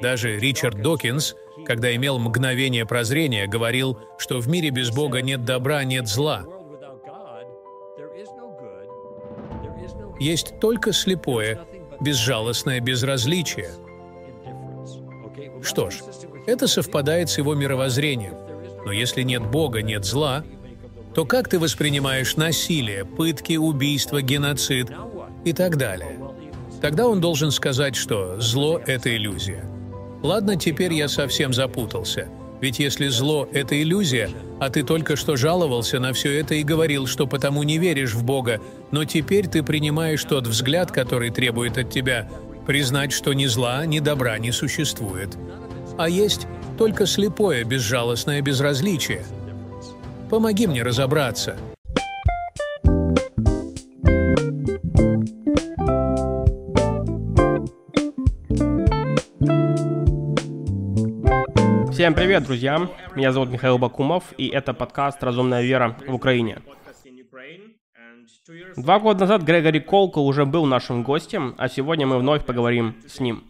Даже Ричард Докинс, когда имел мгновение прозрения, говорил, что в мире без Бога нет добра, нет зла. Есть только слепое, безжалостное безразличие. Что ж, это совпадает с его мировоззрением. Но если нет Бога, нет зла, то как ты воспринимаешь насилие, пытки, убийства, геноцид и так далее? Тогда он должен сказать, что зло — это иллюзия. Ладно, теперь я совсем запутался. Ведь если зло — это иллюзия, а ты только что жаловался на все это и говорил, что потому не веришь в Бога, но теперь ты принимаешь тот взгляд, который требует от тебя признать, что ни зла, ни добра не существует. А есть только слепое, безжалостное безразличие. Помоги мне разобраться. Всем привет, друзья! Меня зовут Михаил Бакумов, и это подкаст «Разумная вера в Украине». Два года назад Грегори Колко уже был нашим гостем, а сегодня мы вновь поговорим с ним.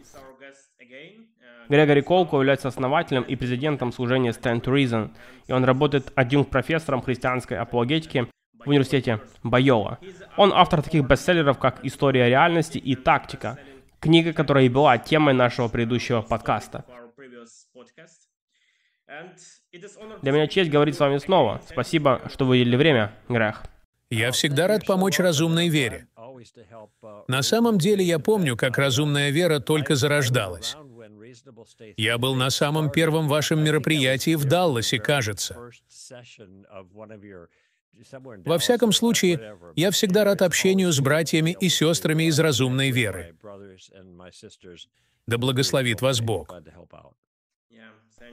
Грегори Колко является основателем и президентом служения Stand to Reason, и он работает адъюнкт-профессором христианской апологетики в университете Байола. Он автор таких бестселлеров, как «История реальности» и «Тактика», книга, которая и была темой нашего предыдущего подкаста. Для меня честь говорить с вами снова. Спасибо, что выделили время, Грех. Я всегда рад помочь разумной вере. На самом деле я помню, как разумная вера только зарождалась. Я был на самом первом вашем мероприятии в Далласе, кажется. Во всяком случае, я всегда рад общению с братьями и сестрами из разумной веры. Да благословит вас Бог.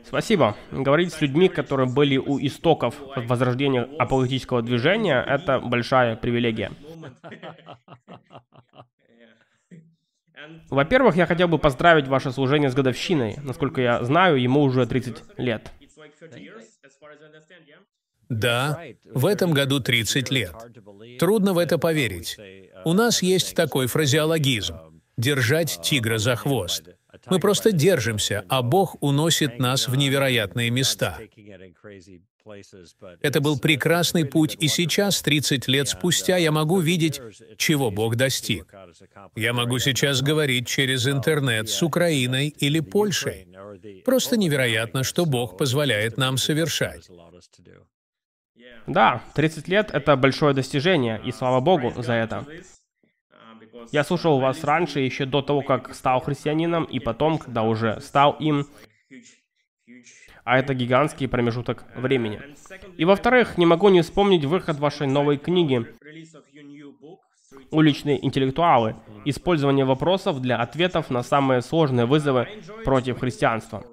Спасибо. Говорить с людьми, которые были у истоков возрождения апологетического движения, это большая привилегия. Во-первых, я хотел бы поздравить ваше служение с годовщиной. Насколько я знаю, ему уже 30 лет. Да, в этом году 30 лет. Трудно в это поверить. У нас есть такой фразеологизм – держать тигра за хвост. Мы просто держимся, а Бог уносит нас в невероятные места. Это был прекрасный путь, и сейчас, 30 лет спустя, я могу видеть, чего Бог достиг. Я могу сейчас говорить через интернет с Украиной или Польшей. Просто невероятно, что Бог позволяет нам совершать. Да, 30 лет — это большое достижение, и слава Богу за это. Я слушал вас раньше, еще до того, как стал христианином, и потом, когда уже стал им. А это гигантский промежуток времени. И во-вторых, не могу не вспомнить выход вашей новой книги «Уличные интеллектуалы. Использование вопросов для ответов на самые сложные вызовы против христианства».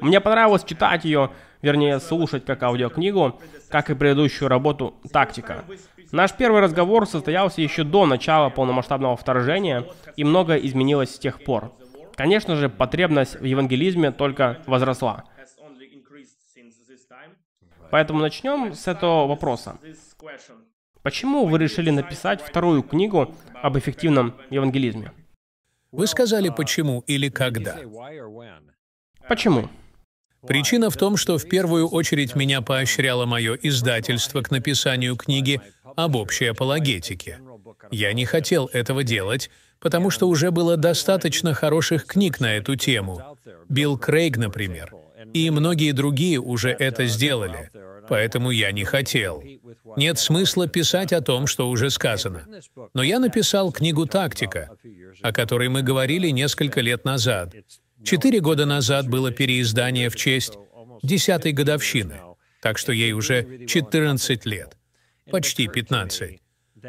Мне понравилось читать ее, вернее, слушать как аудиокнигу, как и предыдущую работу «Тактика». Наш первый разговор состоялся еще до начала полномасштабного вторжения, и многое изменилось с тех пор. Конечно же, потребность в евангелизме только возросла. Поэтому начнем с этого вопроса. Почему вы решили написать вторую книгу об эффективном евангелизме? Вы сказали почему или когда? Почему? Причина в том, что в первую очередь меня поощряло мое издательство к написанию книги об общей апологетике. Я не хотел этого делать, потому что уже было достаточно хороших книг на эту тему. Билл Крейг, например, и многие другие уже это сделали, поэтому я не хотел. Нет смысла писать о том, что уже сказано. Но я написал книгу «Тактика», о которой мы говорили несколько лет назад. Четыре года назад было переиздание в честь десятой годовщины, так что ей уже 14 лет почти 15.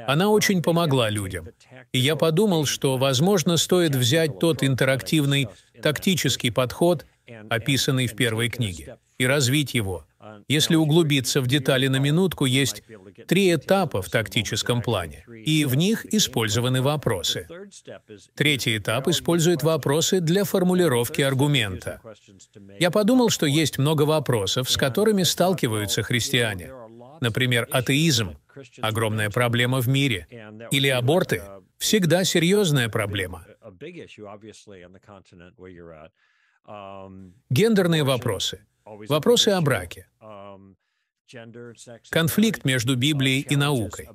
Она очень помогла людям. И я подумал, что, возможно, стоит взять тот интерактивный тактический подход, описанный в первой книге, и развить его. Если углубиться в детали на минутку, есть три этапа в тактическом плане, и в них использованы вопросы. Третий этап использует вопросы для формулировки аргумента. Я подумал, что есть много вопросов, с которыми сталкиваются христиане. Например, атеизм – огромная проблема в мире. Или аборты – всегда серьезная проблема. Гендерные вопросы. Вопросы о браке. Конфликт между Библией и наукой.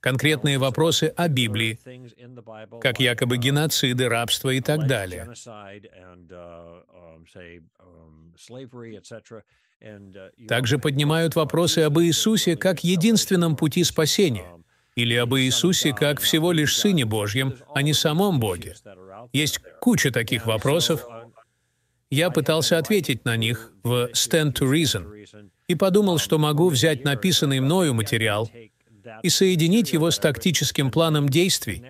Конкретные вопросы о Библии, как якобы геноциды, рабство и так далее. Также поднимают вопросы об Иисусе как единственном пути спасения, или об Иисусе как всего лишь Сыне Божьем, а не самом Боге. Есть куча таких вопросов. Я пытался ответить на них в «Stand to Reason» и подумал, что могу взять написанный мною материал и соединить его с тактическим планом действий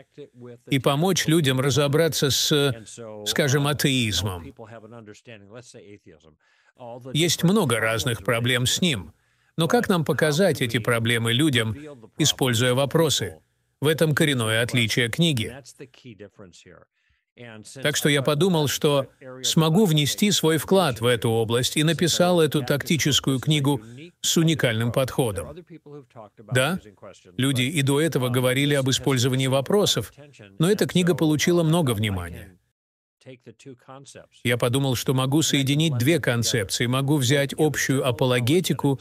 и помочь людям разобраться с, скажем, атеизмом. Есть много разных проблем с ним. Но как нам показать эти проблемы людям, используя вопросы? В этом коренное отличие книги. Так что я подумал, что смогу внести свой вклад в эту область и написал эту тактическую книгу с уникальным подходом. Да, люди и до этого говорили об использовании вопросов, но эта книга получила много внимания. Я подумал, что могу соединить две концепции. Могу взять общую апологетику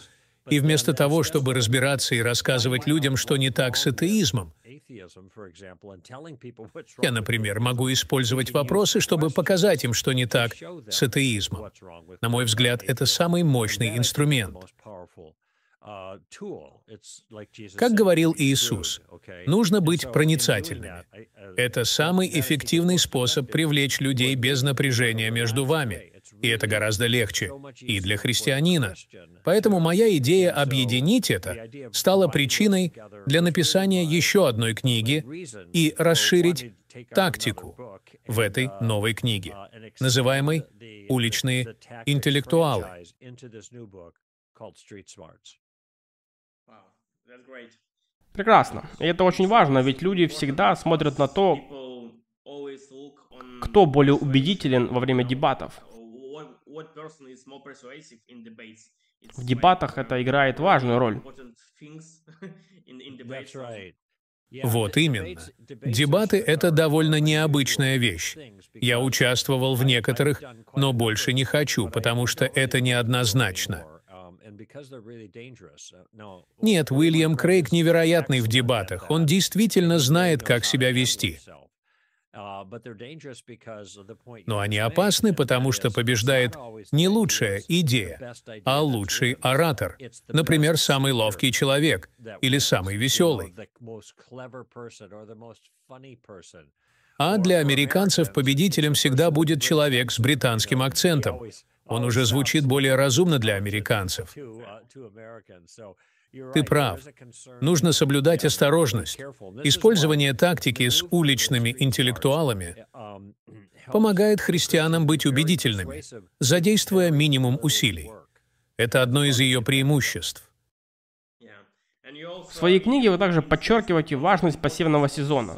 и вместо того, чтобы разбираться и рассказывать людям, что не так с атеизмом, я, например, могу использовать вопросы, чтобы показать им, что не так с атеизмом. На мой взгляд, это самый мощный инструмент. Как говорил Иисус, нужно быть проницательными. Это самый эффективный способ привлечь людей без напряжения между вами. И это гораздо легче и для христианина. Поэтому моя идея объединить это стала причиной для написания еще одной книги и расширить тактику в этой новой книге, называемой «Уличные интеллектуалы». Прекрасно. И это очень важно, ведь люди всегда смотрят на то, кто более убедителен во время дебатов. В дебатах это играет важную роль. Вот именно. Дебаты — это довольно необычная вещь. Я участвовал в некоторых, но больше не хочу, потому что это неоднозначно. Нет, Уильям Крейг невероятный в дебатах. Он действительно знает, как себя вести. Uh, Но они опасны, потому что побеждает не лучшая идея, а лучший оратор, например, самый ловкий человек или самый веселый. А для американцев победителем всегда будет человек с британским акцентом. Он уже звучит более разумно для американцев. Ты прав. Нужно соблюдать осторожность. Использование тактики с уличными интеллектуалами помогает христианам быть убедительными, задействуя минимум усилий. Это одно из ее преимуществ. В своей книге вы также подчеркиваете важность пассивного сезона.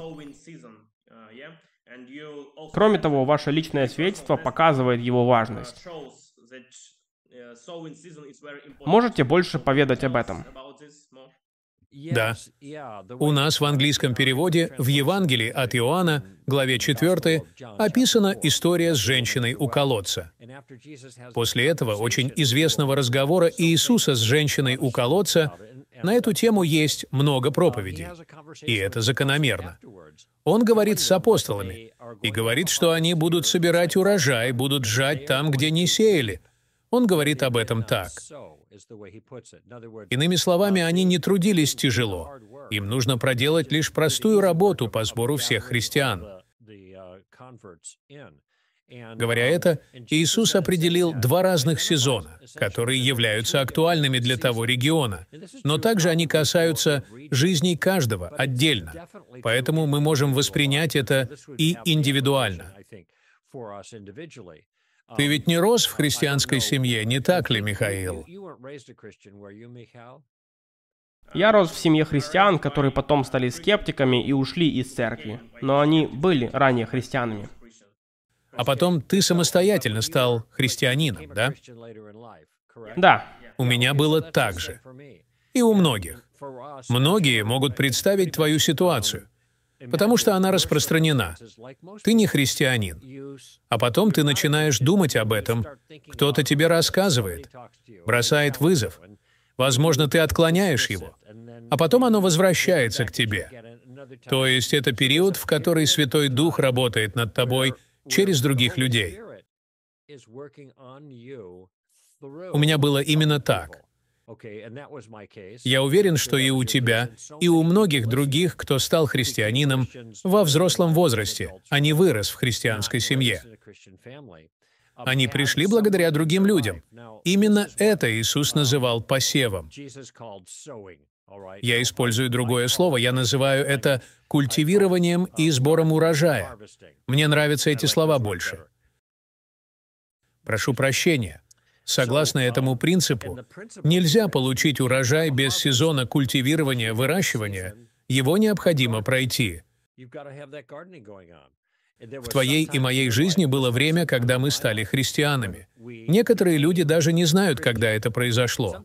Кроме того, ваше личное свидетельство показывает его важность. Можете больше поведать об этом? Да. У нас в английском переводе в Евангелии от Иоанна, главе 4, описана история с женщиной у колодца. После этого очень известного разговора Иисуса с женщиной у колодца на эту тему есть много проповедей. И это закономерно. Он говорит с апостолами и говорит, что они будут собирать урожай, будут жать там, где не сеяли – он говорит об этом так. Иными словами, они не трудились тяжело. Им нужно проделать лишь простую работу по сбору всех христиан. Говоря это, Иисус определил два разных сезона, которые являются актуальными для того региона, но также они касаются жизни каждого отдельно. Поэтому мы можем воспринять это и индивидуально. Ты ведь не рос в христианской семье, не так ли, Михаил? Я рос в семье христиан, которые потом стали скептиками и ушли из церкви. Но они были ранее христианами. А потом ты самостоятельно стал христианином, да? Да. У меня было так же. И у многих. Многие могут представить твою ситуацию. потому что она распространена. Ты не христианин. А потом ты начинаешь думать об этом. Кто-то тебе рассказывает, бросает вызов. Возможно, ты отклоняешь его, а потом оно возвращается к тебе. То есть это период, в который Святой Дух работает над тобой через других людей. У меня было именно так. Я уверен, что и у тебя, и у многих других, кто стал христианином во взрослом возрасте, а не вырос в христианской семье. Они пришли благодаря другим людям. Именно это Иисус называл посевом. Я использую другое слово, я называю это культивированием и сбором урожая. Мне нравятся эти слова больше. Прошу прощения. Согласно этому принципу, нельзя получить урожай без сезона культивирования, выращивания. Его необходимо пройти. В твоей и моей жизни было время, когда мы стали христианами. Некоторые люди даже не знают, когда это произошло.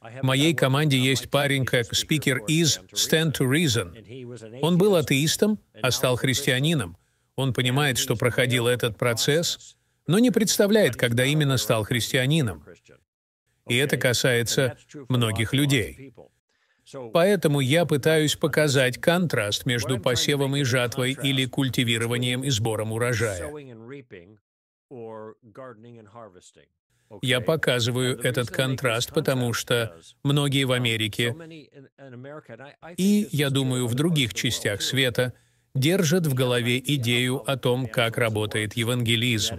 В моей команде есть парень, как спикер из Stand to Reason. Он был атеистом, а стал христианином. Он понимает, что проходил этот процесс, но не представляет, когда именно стал христианином. И это касается многих людей. Поэтому я пытаюсь показать контраст между посевом и жатвой или культивированием и сбором урожая. Я показываю этот контраст, потому что многие в Америке и, я думаю, в других частях света держат в голове идею о том, как работает евангелизм.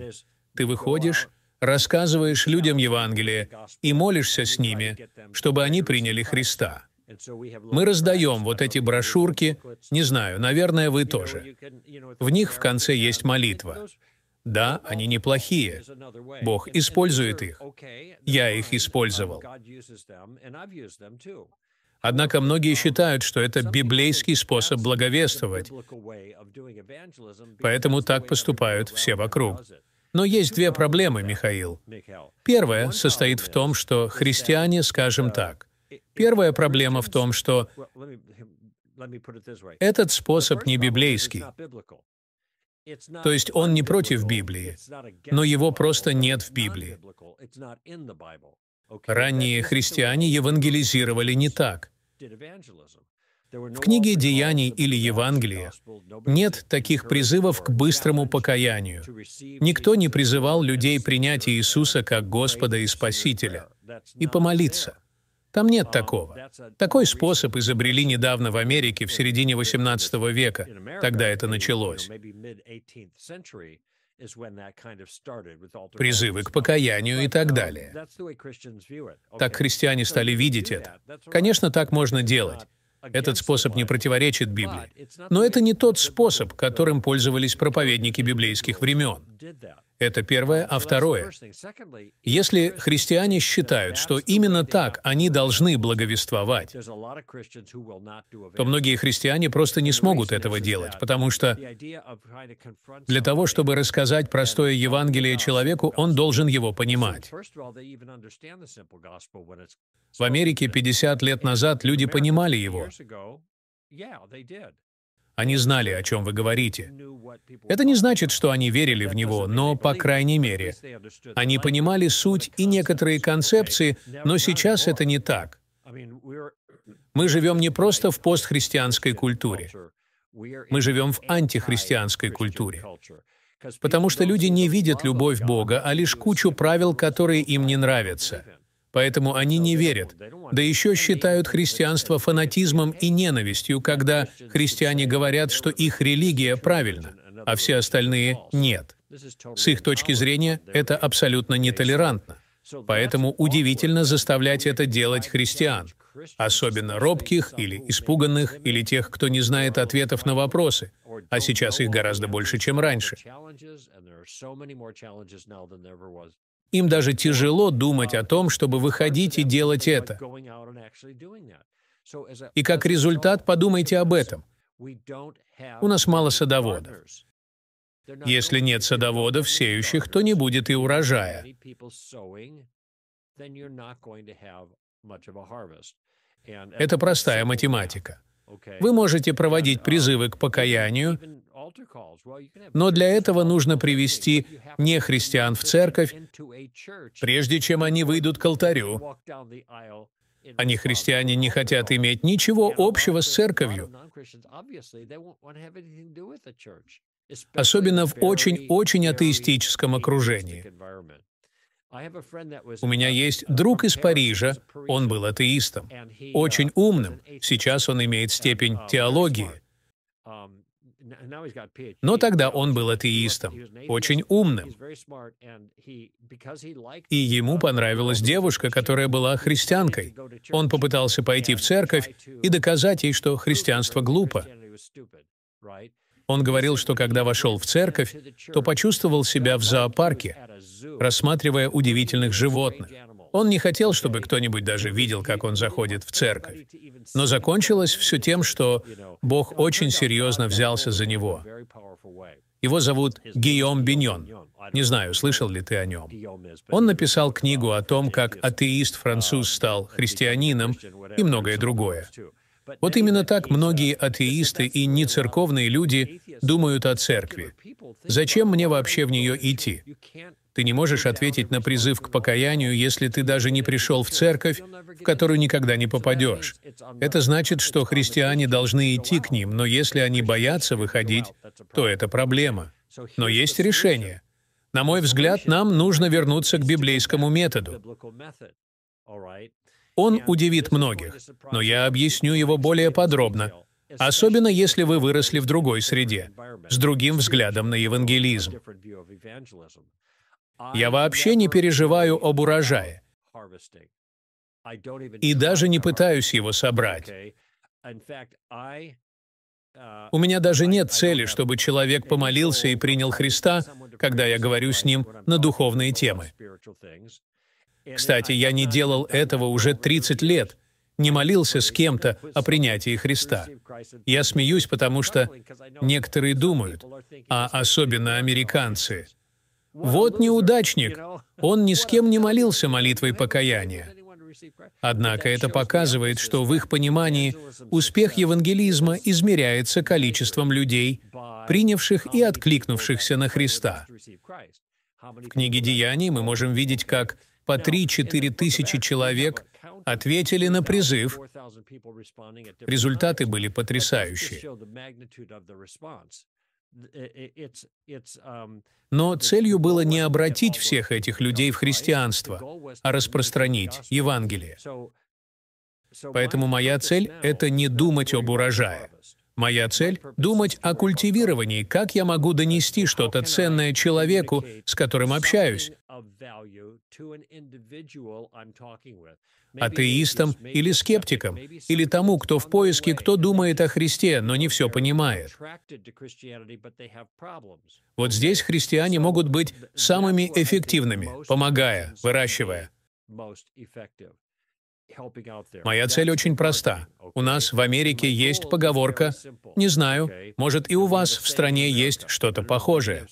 Ты выходишь, рассказываешь людям Евангелие и молишься с ними, чтобы они приняли Христа. Мы раздаем вот эти брошюрки, не знаю, наверное, вы тоже. В них в конце есть молитва. Да, они неплохие. Бог использует их. Я их использовал. Однако многие считают, что это библейский способ благовествовать. Поэтому так поступают все вокруг. Но есть две проблемы, Михаил. Первая состоит в том, что христиане, скажем так, первая проблема в том, что этот способ не библейский. То есть он не против Библии, но его просто нет в Библии. Ранние христиане евангелизировали не так. В книге «Деяний» или «Евангелие» нет таких призывов к быстрому покаянию. Никто не призывал людей принять Иисуса как Господа и Спасителя и помолиться. Там нет такого. Такой способ изобрели недавно в Америке в середине XVIII века. Тогда это началось. Призывы к покаянию и так далее. Так христиане стали видеть это. Конечно, так можно делать. Этот способ не противоречит Библии. Но это не тот способ, которым пользовались проповедники библейских времен. Это первое. А второе, если христиане считают, что именно так они должны благовествовать, то многие христиане просто не смогут этого делать, потому что для того, чтобы рассказать простое Евангелие человеку, он должен его понимать. В Америке 50 лет назад люди понимали его. Они знали, о чем вы говорите. Это не значит, что они верили в него, но, по крайней мере, они понимали суть и некоторые концепции, но сейчас это не так. Мы живем не просто в постхристианской культуре. Мы живем в антихристианской культуре. Потому что люди не видят любовь Бога, а лишь кучу правил, которые им не нравятся. Поэтому они не верят. Да еще считают христианство фанатизмом и ненавистью, когда христиане говорят, что их религия правильна, а все остальные — нет. С их точки зрения это абсолютно нетолерантно. Поэтому удивительно заставлять это делать христиан, особенно робких или испуганных, или тех, кто не знает ответов на вопросы, а сейчас их гораздо больше, чем раньше. Им даже тяжело думать о том, чтобы выходить и делать это. И как результат, подумайте об этом. У нас мало садоводов. Если нет садоводов, сеющих, то не будет и урожая. Это простая математика. Вы можете проводить призывы к покаянию, но для этого нужно привести нехристиан в церковь, прежде чем они выйдут к алтарю. Они, христиане, не хотят иметь ничего общего с церковью, особенно в очень-очень атеистическом окружении. У меня есть друг из Парижа, он был атеистом, очень умным, сейчас он имеет степень теологии. Но тогда он был атеистом, очень умным. И ему понравилась девушка, которая была христианкой. Он попытался пойти в церковь и доказать ей, что христианство глупо. Он говорил, что когда вошел в церковь, то почувствовал себя в зоопарке, рассматривая удивительных животных. Он не хотел, чтобы кто-нибудь даже видел, как он заходит в церковь. Но закончилось все тем, что Бог очень серьезно взялся за него. Его зовут Гийом Биньон. Не знаю, слышал ли ты о нем. Он написал книгу о том, как атеист-француз стал христианином и многое другое. Вот именно так многие атеисты и нецерковные люди думают о церкви. Зачем мне вообще в нее идти? Ты не можешь ответить на призыв к покаянию, если ты даже не пришел в церковь, в которую никогда не попадешь. Это значит, что христиане должны идти к ним, но если они боятся выходить, то это проблема. Но есть решение. На мой взгляд, нам нужно вернуться к библейскому методу. Он удивит многих, но я объясню его более подробно, особенно если вы выросли в другой среде, с другим взглядом на евангелизм. Я вообще не переживаю об урожае и даже не пытаюсь его собрать. У меня даже нет цели, чтобы человек помолился и принял Христа, когда я говорю с ним на духовные темы. Кстати, я не делал этого уже 30 лет, не молился с кем-то о принятии Христа. Я смеюсь, потому что некоторые думают, а особенно американцы, вот неудачник, он ни с кем не молился молитвой покаяния. Однако это показывает, что в их понимании успех евангелизма измеряется количеством людей, принявших и откликнувшихся на Христа. В книге «Деяний» мы можем видеть, как по 3-4 тысячи человек ответили на призыв. Результаты были потрясающие. Но целью было не обратить всех этих людей в христианство, а распространить Евангелие. Поэтому моя цель — это не думать об урожае. Моя цель — думать о культивировании, как я могу донести что-то ценное человеку, с которым общаюсь, атеистам или скептикам, или тому, кто в поиске, кто думает о Христе, но не все понимает. Вот здесь христиане могут быть самыми эффективными, помогая, выращивая. Моя цель очень проста. У нас в Америке есть поговорка, не знаю, может и у вас в стране есть что-то похожее.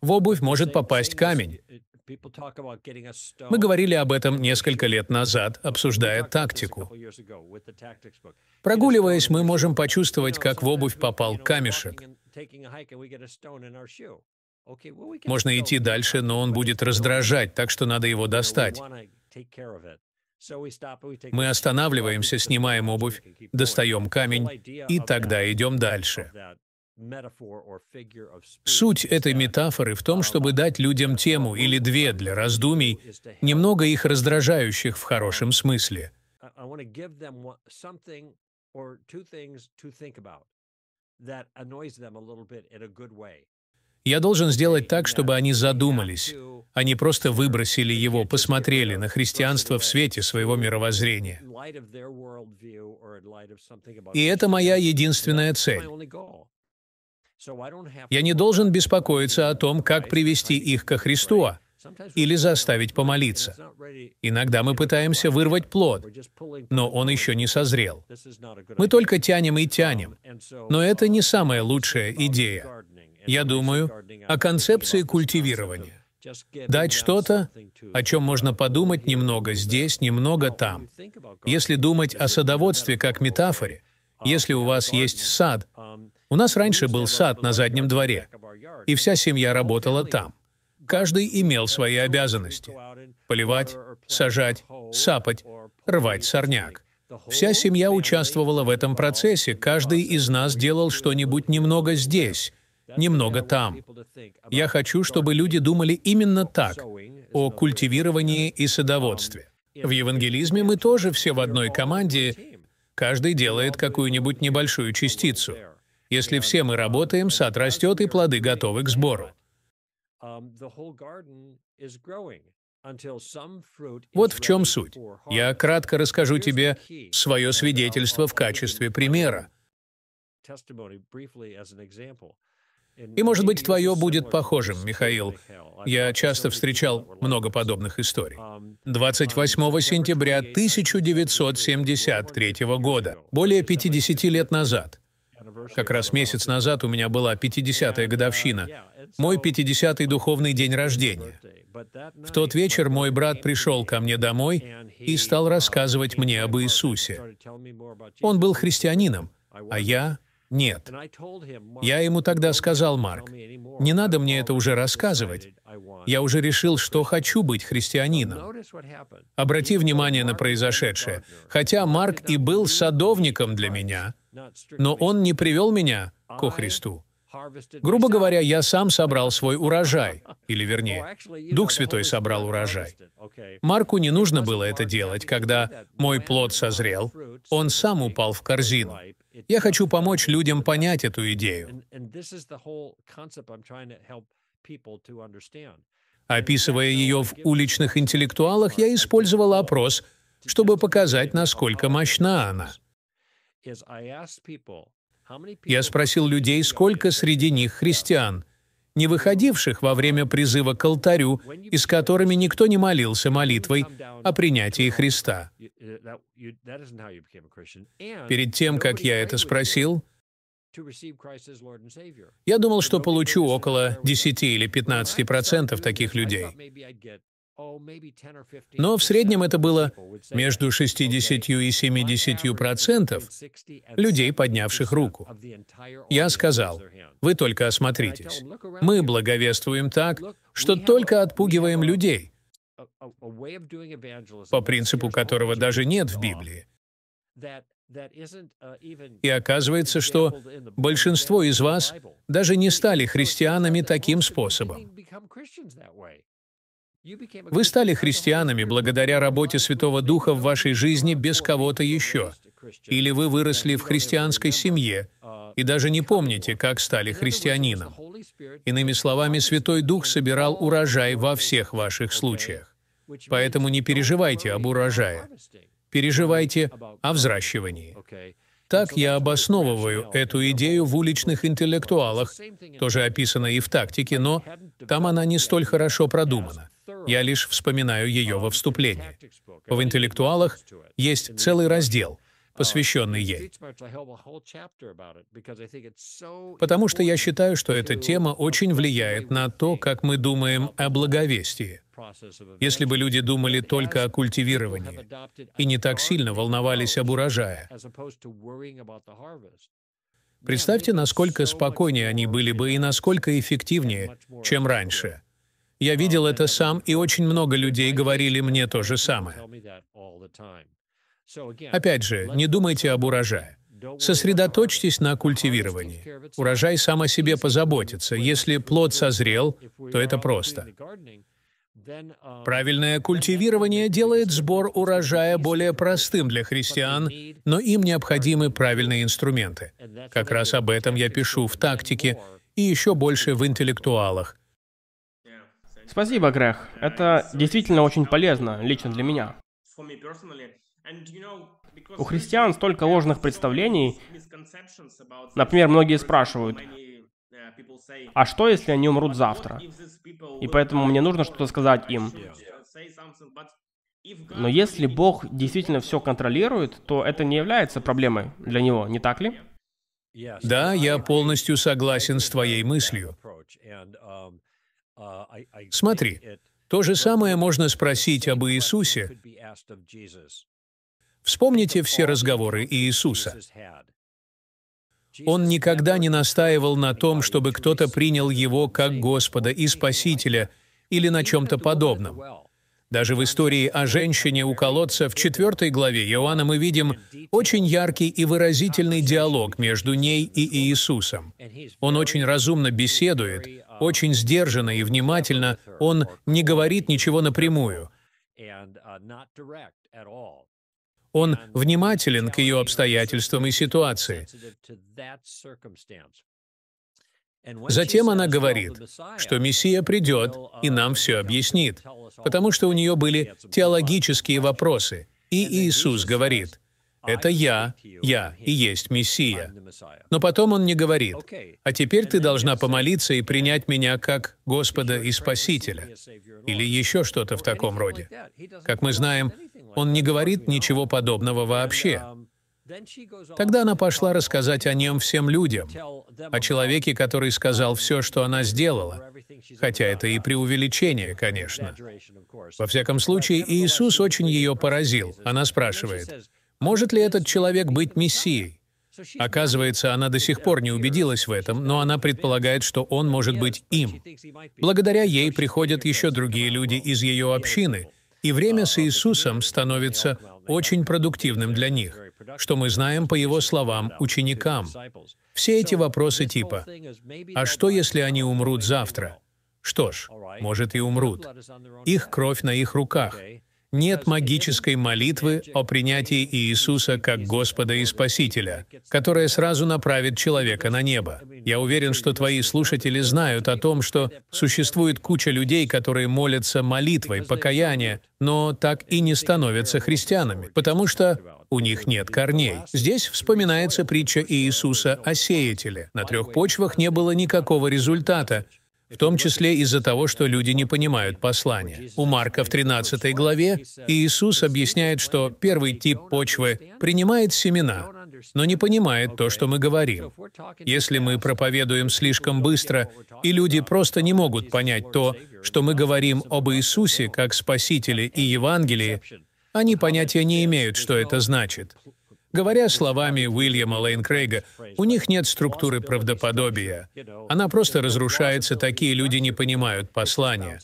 В обувь может попасть камень. Мы говорили об этом несколько лет назад, обсуждая тактику. Прогуливаясь, мы можем почувствовать, как в обувь попал камешек. Можно идти дальше, но он будет раздражать, так что надо его достать. Мы останавливаемся, снимаем обувь, достаем камень, и тогда идем дальше. Суть этой метафоры в том, чтобы дать людям тему или две для раздумий, немного их раздражающих в хорошем смысле. Я должен сделать так, чтобы они задумались. Они просто выбросили его, посмотрели на христианство в свете своего мировоззрения. И это моя единственная цель. Я не должен беспокоиться о том, как привести их ко Христу или заставить помолиться. Иногда мы пытаемся вырвать плод, но он еще не созрел. Мы только тянем и тянем. Но это не самая лучшая идея. Я думаю о концепции культивирования. Дать что-то, о чем можно подумать немного здесь, немного там. Если думать о садоводстве как метафоре, если у вас есть сад, у нас раньше был сад на заднем дворе, и вся семья работала там. Каждый имел свои обязанности — поливать, сажать, сапать, рвать сорняк. Вся семья участвовала в этом процессе, каждый из нас делал что-нибудь немного здесь, немного там. Я хочу, чтобы люди думали именно так, о культивировании и садоводстве. В евангелизме мы тоже все в одной команде, каждый делает какую-нибудь небольшую частицу. Если все мы работаем, сад растет, и плоды готовы к сбору. Вот в чем суть. Я кратко расскажу тебе свое свидетельство в качестве примера. И, может быть, твое будет похожим, Михаил. Я часто встречал много подобных историй. 28 сентября 1973 года, более 50 лет назад, как раз месяц назад у меня была 50-я годовщина, мой 50-й духовный день рождения. В тот вечер мой брат пришел ко мне домой и стал рассказывать мне об Иисусе. Он был христианином, а я нет. Я ему тогда сказал, Марк, не надо мне это уже рассказывать. Я уже решил, что хочу быть христианином. Обрати внимание на произошедшее. Хотя Марк и был садовником для меня, но он не привел меня ко Христу. Грубо говоря, я сам собрал свой урожай, или вернее, Дух Святой собрал урожай. Марку не нужно было это делать, когда мой плод созрел, он сам упал в корзину. Я хочу помочь людям понять эту идею. Описывая ее в уличных интеллектуалах, я использовал опрос, чтобы показать, насколько мощна она. Я спросил людей, сколько среди них христиан, не выходивших во время призыва к алтарю и с которыми никто не молился молитвой о принятии Христа. Перед тем, как я это спросил, я думал, что получу около 10 или 15 процентов таких людей. Но в среднем это было между 60 и 70 процентов людей, поднявших руку. Я сказал, вы только осмотритесь. Мы благовествуем так, что только отпугиваем людей, по принципу которого даже нет в Библии. И оказывается, что большинство из вас даже не стали христианами таким способом. Вы стали христианами благодаря работе Святого Духа в вашей жизни без кого-то еще. Или вы выросли в христианской семье и даже не помните, как стали христианином. Иными словами, Святой Дух собирал урожай во всех ваших случаях. Поэтому не переживайте об урожае. Переживайте о взращивании. Так я обосновываю эту идею в уличных интеллектуалах, тоже описано и в тактике, но там она не столь хорошо продумана. Я лишь вспоминаю ее во вступлении. В интеллектуалах есть целый раздел, посвященный ей. Потому что я считаю, что эта тема очень влияет на то, как мы думаем о благовестии. Если бы люди думали только о культивировании и не так сильно волновались об урожае, представьте, насколько спокойнее они были бы и насколько эффективнее, чем раньше. Я видел это сам, и очень много людей говорили мне то же самое. Опять же, не думайте об урожае. Сосредоточьтесь на культивировании. Урожай сам о себе позаботится. Если плод созрел, то это просто. Правильное культивирование делает сбор урожая более простым для христиан, но им необходимы правильные инструменты. Как раз об этом я пишу в тактике и еще больше в интеллектуалах. Спасибо, Грех. Это действительно очень полезно, лично для меня. У христиан столько ложных представлений. Например, многие спрашивают, а что, если они умрут завтра? И поэтому мне нужно что-то сказать им. Но если Бог действительно все контролирует, то это не является проблемой для Него, не так ли? Да, я полностью согласен с твоей мыслью. Смотри, то же самое можно спросить об Иисусе. Вспомните все разговоры Иисуса. Он никогда не настаивал на том, чтобы кто-то принял его как Господа и Спасителя или на чем-то подобном. Даже в истории о женщине у колодца в четвертой главе Иоанна мы видим очень яркий и выразительный диалог между ней и Иисусом. Он очень разумно беседует, очень сдержанно и внимательно, он не говорит ничего напрямую. Он внимателен к ее обстоятельствам и ситуации. Затем она говорит, что Мессия придет и нам все объяснит, потому что у нее были теологические вопросы. И Иисус говорит, «Это я, я и есть Мессия». Но потом он не говорит, «А теперь ты должна помолиться и принять меня как Господа и Спасителя». Или еще что-то в таком роде. Как мы знаем, он не говорит ничего подобного вообще. Тогда она пошла рассказать о нем всем людям, о человеке, который сказал все, что она сделала, хотя это и преувеличение, конечно. Во всяком случае, Иисус очень ее поразил. Она спрашивает, может ли этот человек быть Мессией? Оказывается, она до сих пор не убедилась в этом, но она предполагает, что он может быть им. Благодаря ей приходят еще другие люди из ее общины, и время с Иисусом становится очень продуктивным для них что мы знаем по его словам ученикам. Все эти вопросы типа «А что, если они умрут завтра?» Что ж, может и умрут. Их кровь на их руках. Нет магической молитвы о принятии Иисуса как Господа и Спасителя, которая сразу направит человека на небо. Я уверен, что твои слушатели знают о том, что существует куча людей, которые молятся молитвой покаяния, но так и не становятся христианами, потому что у них нет корней. Здесь вспоминается притча Иисуса о сеятеле. На трех почвах не было никакого результата, в том числе из-за того, что люди не понимают послания. У Марка в 13 главе Иисус объясняет, что первый тип почвы принимает семена, но не понимает то, что мы говорим. Если мы проповедуем слишком быстро, и люди просто не могут понять то, что мы говорим об Иисусе как Спасителе и Евангелии, они понятия не имеют, что это значит. Говоря словами Уильяма Лейн Крейга, у них нет структуры правдоподобия. Она просто разрушается, такие люди не понимают послания.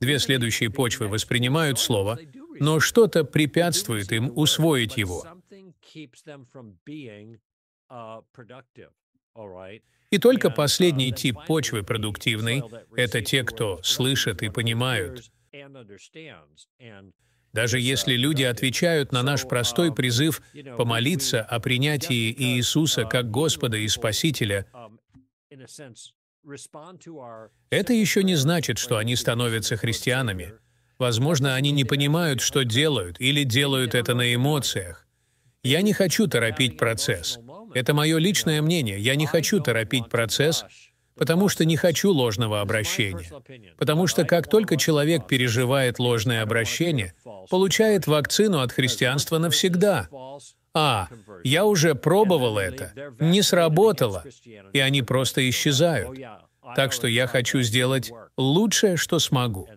Две следующие почвы воспринимают слово, но что-то препятствует им усвоить его. И только последний тип почвы продуктивный — это те, кто слышит и понимают. Даже если люди отвечают на наш простой призыв помолиться о принятии Иисуса как Господа и Спасителя, это еще не значит, что они становятся христианами. Возможно, они не понимают, что делают, или делают это на эмоциях. Я не хочу торопить процесс. Это мое личное мнение. Я не хочу торопить процесс, потому что не хочу ложного обращения. Потому что как только человек переживает ложное обращение, получает вакцину от христианства навсегда. А, я уже пробовал это, не сработало, и они просто исчезают. Так что я хочу сделать лучшее, что смогу.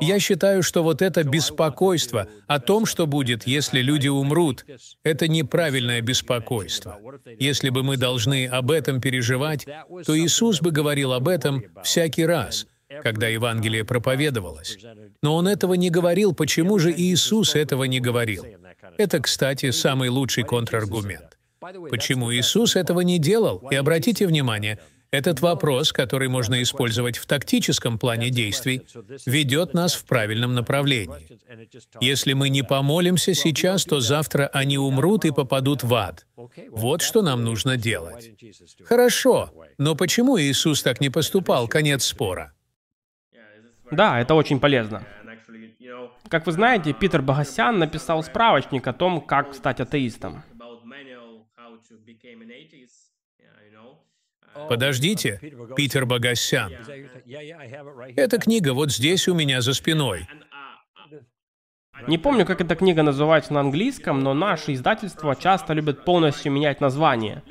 Я считаю, что вот это беспокойство о том, что будет, если люди умрут, это неправильное беспокойство. Если бы мы должны об этом переживать, то Иисус бы говорил об этом всякий раз, когда Евангелие проповедовалось. Но Он этого не говорил. Почему же Иисус этого не говорил? Это, кстати, самый лучший контраргумент. Почему Иисус этого не делал? И обратите внимание, этот вопрос, который можно использовать в тактическом плане действий, ведет нас в правильном направлении. Если мы не помолимся сейчас, то завтра они умрут и попадут в ад. Вот что нам нужно делать. Хорошо, но почему Иисус так не поступал? Конец спора. Да, это очень полезно. Как вы знаете, Питер Богосян написал справочник о том, как стать атеистом. Подождите, Питер Богасян. Эта книга вот здесь у меня за спиной. Не помню, как эта книга называется на английском, но наши издательства часто любят полностью менять название.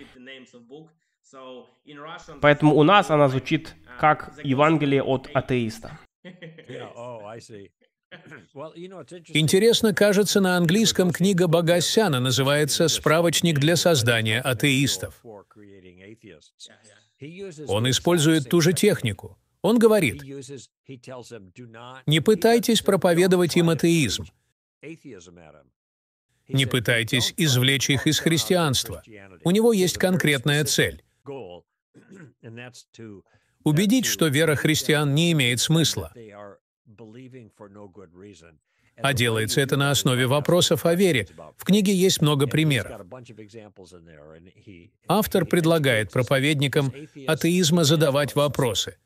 Поэтому у нас она звучит как Евангелие от атеиста. Интересно, кажется, на английском книга Багасяна называется «Справочник для создания атеистов». Он использует ту же технику. Он говорит, не пытайтесь проповедовать им атеизм, не пытайтесь извлечь их из христианства. У него есть конкретная цель — убедить, что вера христиан не имеет смысла. А делается это на основе вопросов о вере. В книге есть много примеров. Автор предлагает проповедникам атеизма задавать вопросы,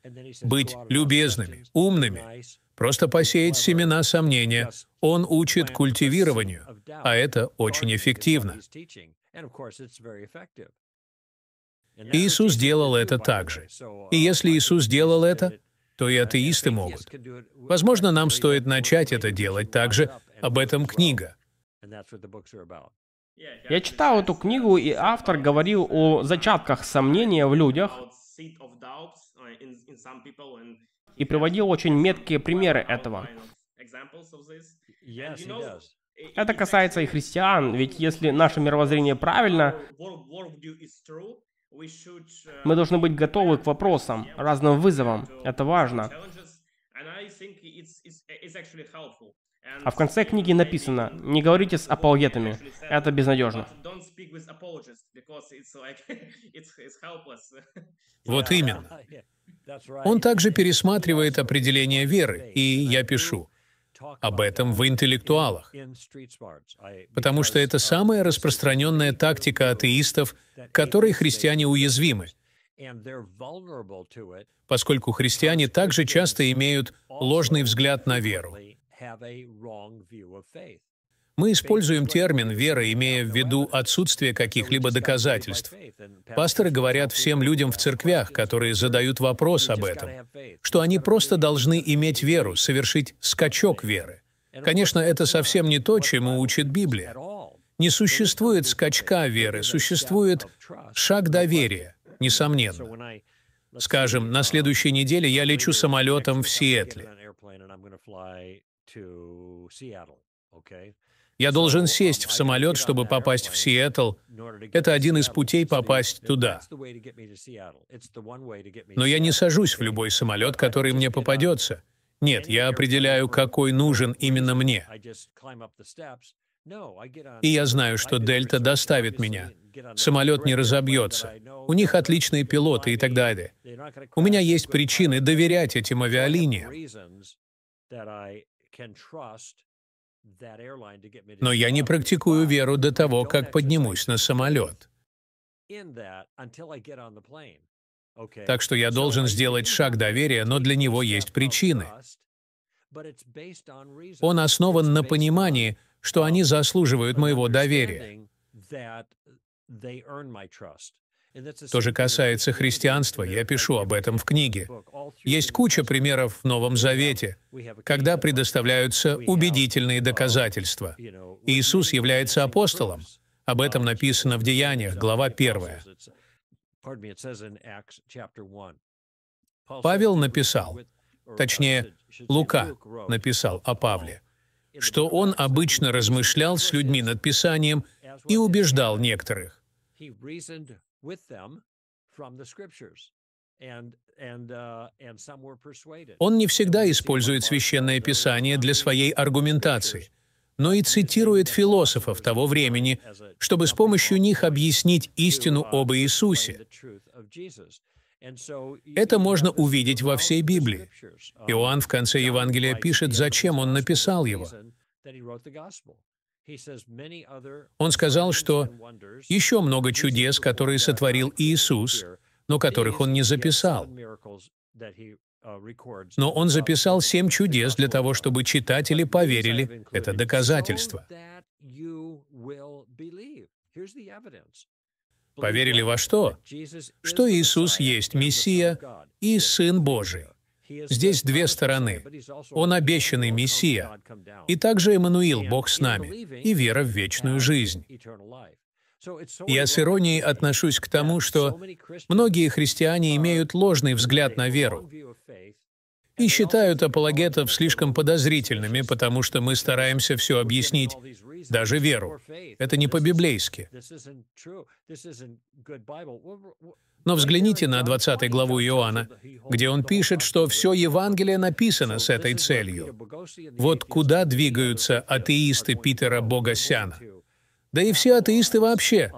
быть любезными, умными, просто посеять семена сомнения. Он учит культивированию, а это очень эффективно. Иисус делал это также. И если Иисус делал это, то и атеисты могут. Возможно, нам стоит начать это делать также. Об этом книга. Я читал эту книгу, и автор говорил о зачатках сомнения в людях и приводил очень меткие примеры этого. Это касается и христиан, ведь если наше мировоззрение правильно, мы должны быть готовы к вопросам, разным вызовам. Это важно. А в конце книги написано, не говорите с апологетами, это безнадежно. Вот именно. Он также пересматривает определение веры, и я пишу об этом в интеллектуалах, потому что это самая распространенная тактика атеистов, которой христиане уязвимы, поскольку христиане также часто имеют ложный взгляд на веру. Мы используем термин «вера», имея в виду отсутствие каких-либо доказательств. Пасторы говорят всем людям в церквях, которые задают вопрос об этом, что они просто должны иметь веру, совершить скачок веры. Конечно, это совсем не то, чему учит Библия. Не существует скачка веры, существует шаг доверия, несомненно. Скажем, на следующей неделе я лечу самолетом в Сиэтле. Я должен сесть в самолет, чтобы попасть в Сиэтл. Это один из путей попасть туда. Но я не сажусь в любой самолет, который мне попадется. Нет, я определяю, какой нужен именно мне. И я знаю, что Дельта доставит меня. Самолет не разобьется. У них отличные пилоты и так далее. У меня есть причины доверять этим авиалиниям. Но я не практикую веру до того, как поднимусь на самолет. Так что я должен сделать шаг доверия, но для него есть причины. Он основан на понимании, что они заслуживают моего доверия. То же касается христианства, я пишу об этом в книге. Есть куча примеров в Новом Завете, когда предоставляются убедительные доказательства. Иисус является апостолом. Об этом написано в Деяниях, глава 1. Павел написал, точнее, Лука написал о Павле, что он обычно размышлял с людьми над Писанием и убеждал некоторых. Uh, Он не всегда использует священное писание для своей аргументации, но и цитирует философов того времени, чтобы с помощью них объяснить истину uh, об Иисусе. Это можно увидеть во всей Библии. Uh, Иоанн в конце Евангелия пишет, зачем он написал его. Он сказал, что еще много чудес, которые сотворил Иисус, но которых он не записал. Но он записал семь чудес для того, чтобы читатели поверили. Это доказательство. Поверили во что? Что Иисус есть Мессия и Сын Божий. Здесь две стороны. Он обещанный Мессия, и также Эммануил, Бог с нами, и вера в вечную жизнь. Я с иронией отношусь к тому, что многие христиане имеют ложный взгляд на веру и считают апологетов слишком подозрительными, потому что мы стараемся все объяснить, даже веру. Это не по-библейски. Но взгляните на 20 главу Иоанна, где он пишет, что все Евангелие написано с этой целью. Вот куда двигаются атеисты Питера Богосяна. Да и все атеисты вообще.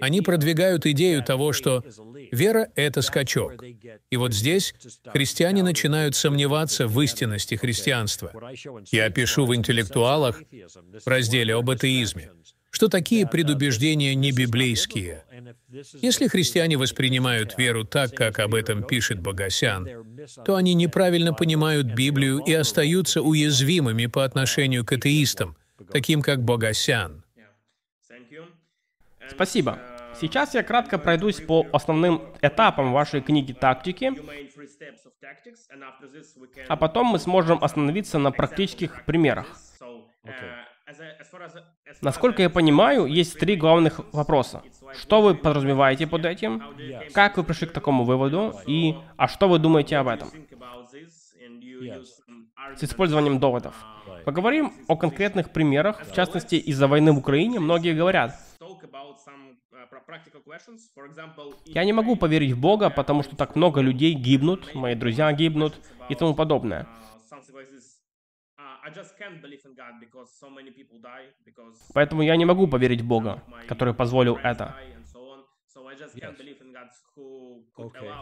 Они продвигают идею того, что вера — это скачок. И вот здесь христиане начинают сомневаться в истинности христианства. Я пишу в «Интеллектуалах» в разделе об атеизме, что такие предубеждения не библейские. Если христиане воспринимают веру так, как об этом пишет Богосян, то они неправильно понимают Библию и остаются уязвимыми по отношению к атеистам, таким как Богосян. Спасибо. Сейчас я кратко пройдусь по основным этапам вашей книги «Тактики», а потом мы сможем остановиться на практических примерах. Насколько я понимаю, есть три главных вопроса. Что вы подразумеваете под этим? Как вы пришли к такому выводу? И а что вы думаете об этом? С использованием доводов. Поговорим о конкретных примерах, в частности, из-за войны в Украине многие говорят, я не могу поверить в Бога, потому что так много людей гибнут, мои друзья гибнут и тому подобное. Поэтому я не могу поверить в Бога, который позволил это.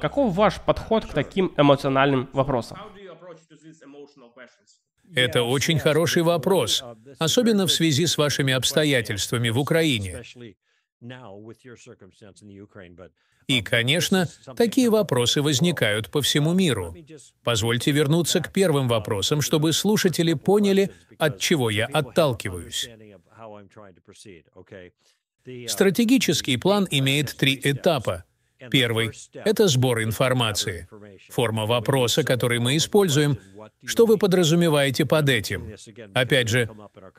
Каков ваш подход к таким эмоциональным вопросам? Это очень хороший вопрос, особенно в связи с вашими обстоятельствами в Украине. И, конечно, такие вопросы возникают по всему миру. Позвольте вернуться к первым вопросам, чтобы слушатели поняли, от чего я отталкиваюсь. Стратегический план имеет три этапа. Первый — это сбор информации. Форма вопроса, который мы используем. Что вы подразумеваете под этим? Опять же,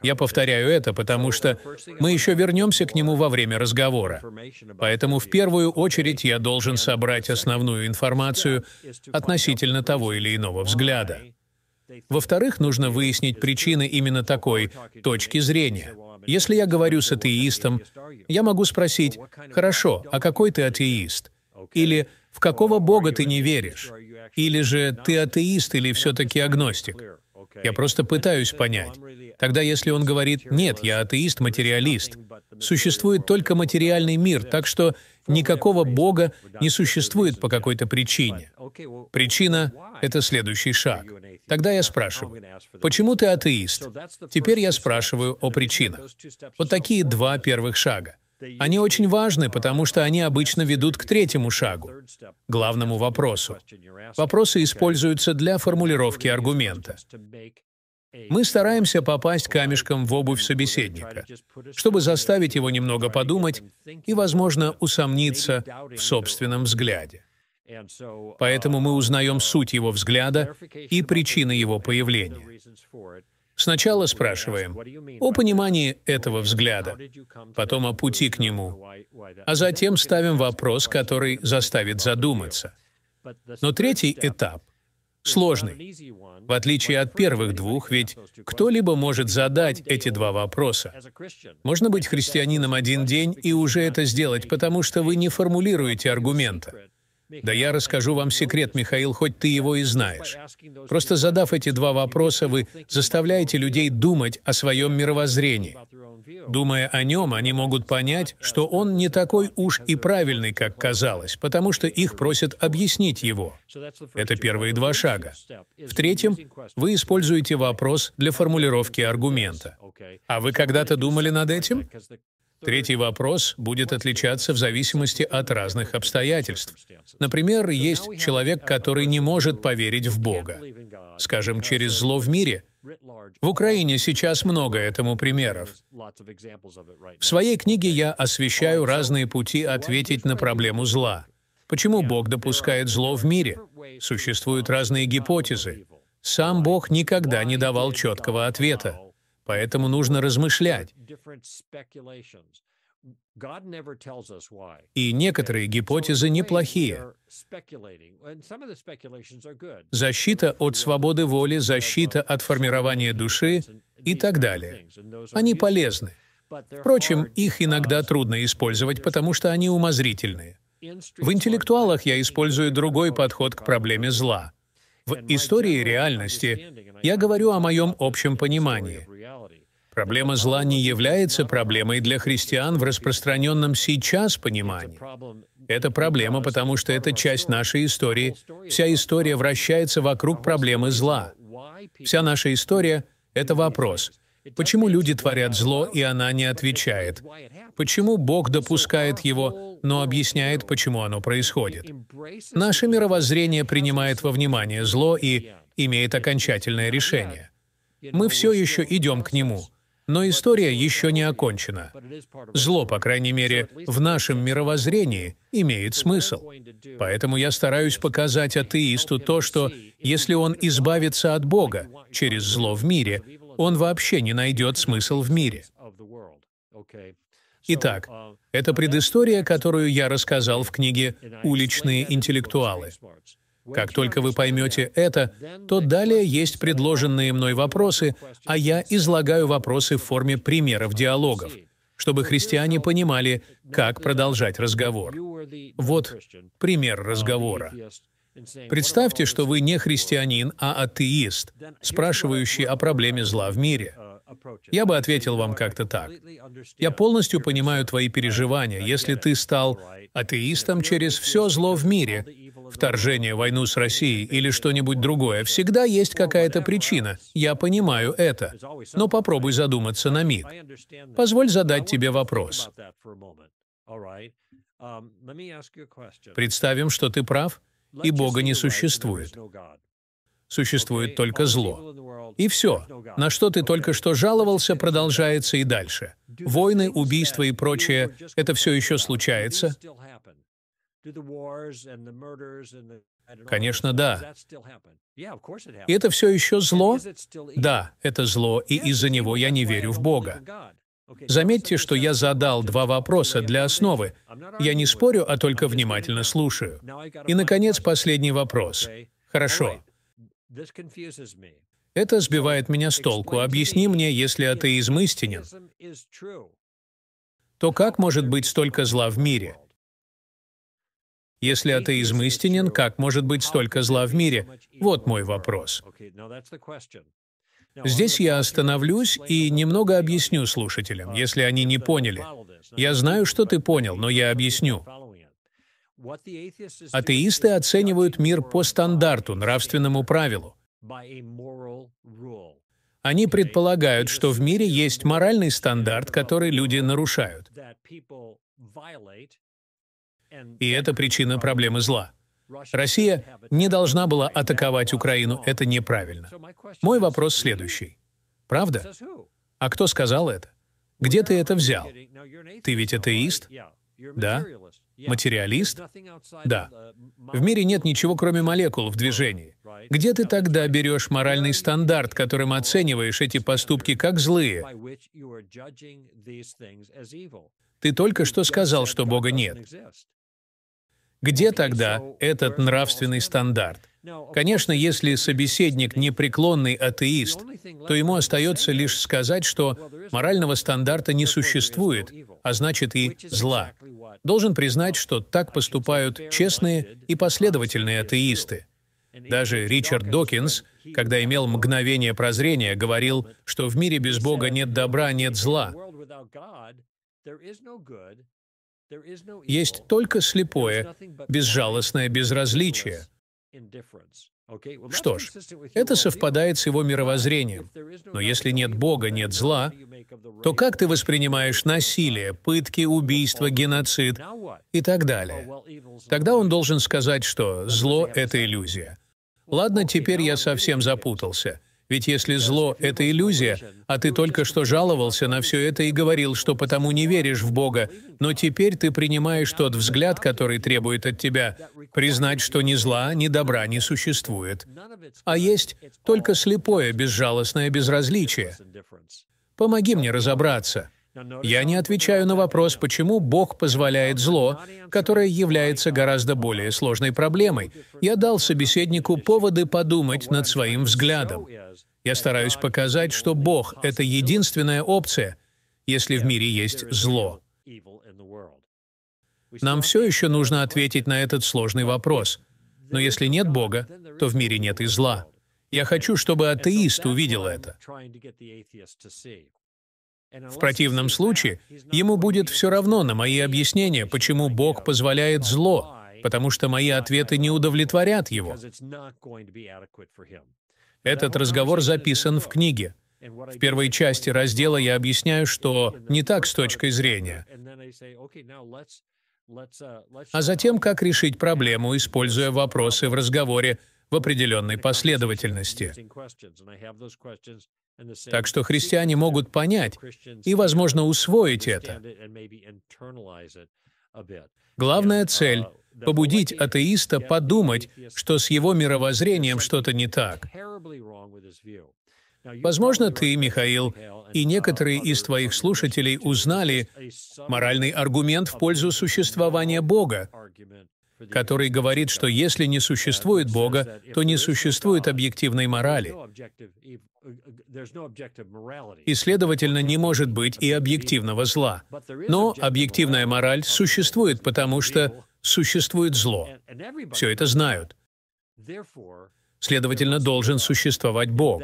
я повторяю это, потому что мы еще вернемся к нему во время разговора. Поэтому в первую очередь я должен собрать основную информацию относительно того или иного взгляда. Во-вторых, нужно выяснить причины именно такой точки зрения. Если я говорю с атеистом, я могу спросить, «Хорошо, а какой ты атеист?» Или «В какого Бога ты не веришь?» Или же «Ты атеист или все-таки агностик?» Я просто пытаюсь понять. Тогда если он говорит «Нет, я атеист-материалист», существует только материальный мир, так что никакого Бога не существует по какой-то причине. Причина — это следующий шаг. Тогда я спрашиваю, почему ты атеист? Теперь я спрашиваю о причинах. Вот такие два первых шага. Они очень важны, потому что они обычно ведут к третьему шагу, главному вопросу. Вопросы используются для формулировки аргумента. Мы стараемся попасть камешком в обувь собеседника, чтобы заставить его немного подумать и, возможно, усомниться в собственном взгляде. Поэтому мы узнаем суть его взгляда и причины его появления. Сначала спрашиваем о понимании этого взгляда, потом о пути к нему, а затем ставим вопрос, который заставит задуматься. Но третий этап сложный, в отличие от первых двух, ведь кто-либо может задать эти два вопроса. Можно быть христианином один день и уже это сделать, потому что вы не формулируете аргумента. Да я расскажу вам секрет, Михаил, хоть ты его и знаешь. Просто задав эти два вопроса, вы заставляете людей думать о своем мировоззрении. Думая о нем, они могут понять, что он не такой уж и правильный, как казалось, потому что их просят объяснить его. Это первые два шага. В третьем, вы используете вопрос для формулировки аргумента. А вы когда-то думали над этим? Третий вопрос будет отличаться в зависимости от разных обстоятельств. Например, есть человек, который не может поверить в Бога. Скажем, через зло в мире. В Украине сейчас много этому примеров. В своей книге я освещаю разные пути ответить на проблему зла. Почему Бог допускает зло в мире? Существуют разные гипотезы. Сам Бог никогда не давал четкого ответа. Поэтому нужно размышлять. И некоторые гипотезы неплохие. Защита от свободы воли, защита от формирования души и так далее. Они полезны. Впрочем, их иногда трудно использовать, потому что они умозрительные. В интеллектуалах я использую другой подход к проблеме зла. В истории реальности я говорю о моем общем понимании. Проблема зла не является проблемой для христиан в распространенном сейчас понимании. Это проблема, потому что это часть нашей истории. Вся история вращается вокруг проблемы зла. Вся наша история — это вопрос. Почему люди творят зло, и она не отвечает? Почему Бог допускает его, но объясняет, почему оно происходит? Наше мировоззрение принимает во внимание зло и имеет окончательное решение. Мы все еще идем к нему — но история еще не окончена. Зло, по крайней мере, в нашем мировоззрении, имеет смысл. Поэтому я стараюсь показать атеисту то, что если он избавится от Бога через зло в мире, он вообще не найдет смысл в мире. Итак, это предыстория, которую я рассказал в книге «Уличные интеллектуалы». Как только вы поймете это, то далее есть предложенные мной вопросы, а я излагаю вопросы в форме примеров диалогов, чтобы христиане понимали, как продолжать разговор. Вот пример разговора. Представьте, что вы не христианин, а атеист, спрашивающий о проблеме зла в мире. Я бы ответил вам как-то так. Я полностью понимаю твои переживания, если ты стал атеистом через все зло в мире, вторжение, войну с Россией или что-нибудь другое, всегда есть какая-то причина. Я понимаю это. Но попробуй задуматься на миг. Позволь задать тебе вопрос. Представим, что ты прав, и Бога не существует. Существует только зло. И все. На что ты только что жаловался, продолжается и дальше. Войны, убийства и прочее — это все еще случается? Конечно, да. И это все еще зло? Да, это зло, и из-за него я не верю в Бога. Заметьте, что я задал два вопроса для основы. Я не спорю, а только внимательно слушаю. И, наконец, последний вопрос. Хорошо. Это сбивает меня с толку. Объясни мне, если атеизм истинен, то как может быть столько зла в мире? Если атеизм истинен, как может быть столько зла в мире? Вот мой вопрос. Здесь я остановлюсь и немного объясню слушателям, если они не поняли. Я знаю, что ты понял, но я объясню. Атеисты оценивают мир по стандарту, нравственному правилу. Они предполагают, что в мире есть моральный стандарт, который люди нарушают. И это причина проблемы зла. Россия не должна была атаковать Украину, это неправильно. Мой вопрос следующий. Правда? А кто сказал это? Где ты это взял? Ты ведь атеист? Да? Материалист? Да. В мире нет ничего, кроме молекул в движении. Где ты тогда берешь моральный стандарт, которым оцениваешь эти поступки как злые? Ты только что сказал, что Бога нет. Где тогда этот нравственный стандарт? Конечно, если собеседник непреклонный атеист, то ему остается лишь сказать, что морального стандарта не существует, а значит и зла. Должен признать, что так поступают честные и последовательные атеисты. Даже Ричард Докинс, когда имел мгновение прозрения, говорил, что в мире без Бога нет добра, нет зла. Есть только слепое, безжалостное безразличие. Что ж, это совпадает с его мировоззрением. Но если нет Бога, нет зла, то как ты воспринимаешь насилие, пытки, убийства, геноцид и так далее? Тогда он должен сказать, что зло — это иллюзия. Ладно, теперь я совсем запутался. Ведь если зло — это иллюзия, а ты только что жаловался на все это и говорил, что потому не веришь в Бога, но теперь ты принимаешь тот взгляд, который требует от тебя признать, что ни зла, ни добра не существует, а есть только слепое, безжалостное безразличие. Помоги мне разобраться. Я не отвечаю на вопрос, почему Бог позволяет зло, которое является гораздо более сложной проблемой. Я дал собеседнику поводы подумать над своим взглядом. Я стараюсь показать, что Бог — это единственная опция, если в мире есть зло. Нам все еще нужно ответить на этот сложный вопрос. Но если нет Бога, то в мире нет и зла. Я хочу, чтобы атеист увидел это. В противном случае ему будет все равно на мои объяснения, почему Бог позволяет зло, потому что мои ответы не удовлетворят его. Этот разговор записан в книге. В первой части раздела я объясняю, что не так с точки зрения, а затем как решить проблему, используя вопросы в разговоре в определенной последовательности. Так что христиане могут понять и, возможно, усвоить это. Главная цель — побудить атеиста подумать, что с его мировоззрением что-то не так. Возможно, ты, Михаил, и некоторые из твоих слушателей узнали моральный аргумент в пользу существования Бога, который говорит, что если не существует Бога, то не существует объективной морали. И, следовательно, не может быть и объективного зла. Но объективная мораль существует, потому что существует зло. Все это знают. Следовательно, должен существовать Бог.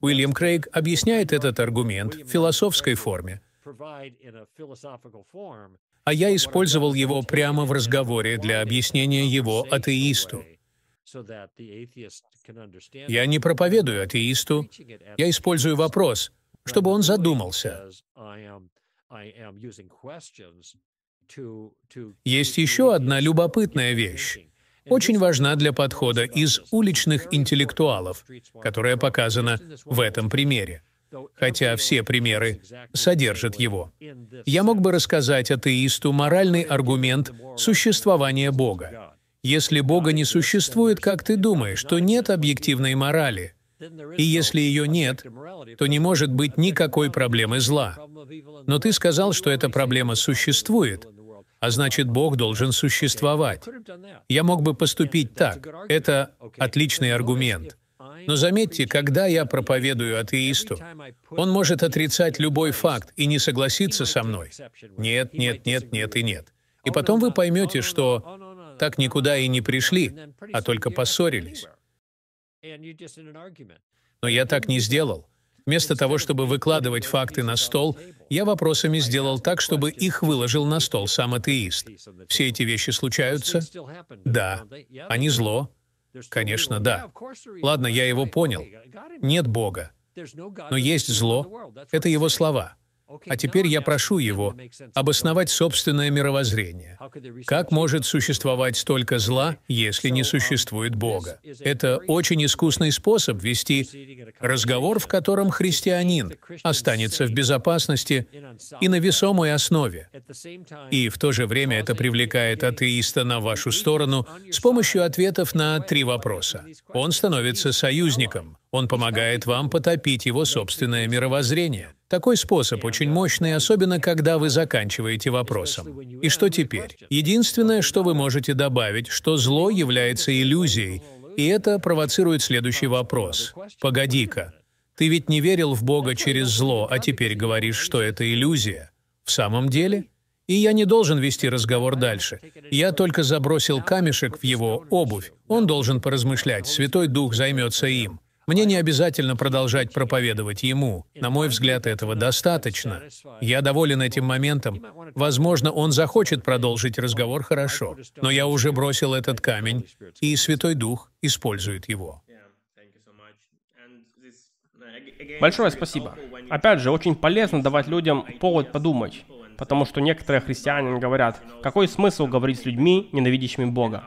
Уильям Крейг объясняет этот аргумент в философской форме. А я использовал его прямо в разговоре для объяснения его атеисту. Я не проповедую атеисту, я использую вопрос, чтобы он задумался. Есть еще одна любопытная вещь, очень важна для подхода из уличных интеллектуалов, которая показана в этом примере. хотя все примеры содержат его. Я мог бы рассказать атеисту моральный аргумент существования Бога. Если Бога не существует, как ты думаешь, то нет объективной морали. И если ее нет, то не может быть никакой проблемы зла. Но ты сказал, что эта проблема существует, а значит, Бог должен существовать. Я мог бы поступить так. Это отличный аргумент. Но заметьте, когда я проповедую атеисту, он может отрицать любой факт и не согласиться со мной. Нет, нет, нет, нет и нет. И потом вы поймете, что так никуда и не пришли, а только поссорились. Но я так не сделал. Вместо того, чтобы выкладывать факты на стол, я вопросами сделал так, чтобы их выложил на стол сам атеист. Все эти вещи случаются? Да. Они зло? Конечно, да. Ладно, я его понял. Нет Бога. Но есть зло. Это его слова. А теперь я прошу его обосновать собственное мировоззрение. Как может существовать столько зла, если не существует Бога? Это очень искусный способ вести разговор, в котором христианин останется в безопасности и на весомой основе. И в то же время это привлекает атеиста на вашу сторону с помощью ответов на три вопроса. Он становится союзником. Он помогает вам потопить его собственное мировоззрение. Такой способ очень мощный, особенно когда вы заканчиваете вопросом. И что теперь? Единственное, что вы можете добавить, что зло является иллюзией, и это провоцирует следующий вопрос. Погоди-ка, ты ведь не верил в Бога через зло, а теперь говоришь, что это иллюзия. В самом деле? И я не должен вести разговор дальше. Я только забросил камешек в его обувь. Он должен поразмышлять, Святой Дух займется им. Мне не обязательно продолжать проповедовать ему. На мой взгляд, этого достаточно. Я доволен этим моментом. Возможно, он захочет продолжить разговор хорошо, но я уже бросил этот камень, и Святой Дух использует его. Большое спасибо. Опять же, очень полезно давать людям повод подумать, потому что некоторые христиане говорят, какой смысл говорить с людьми, ненавидящими Бога?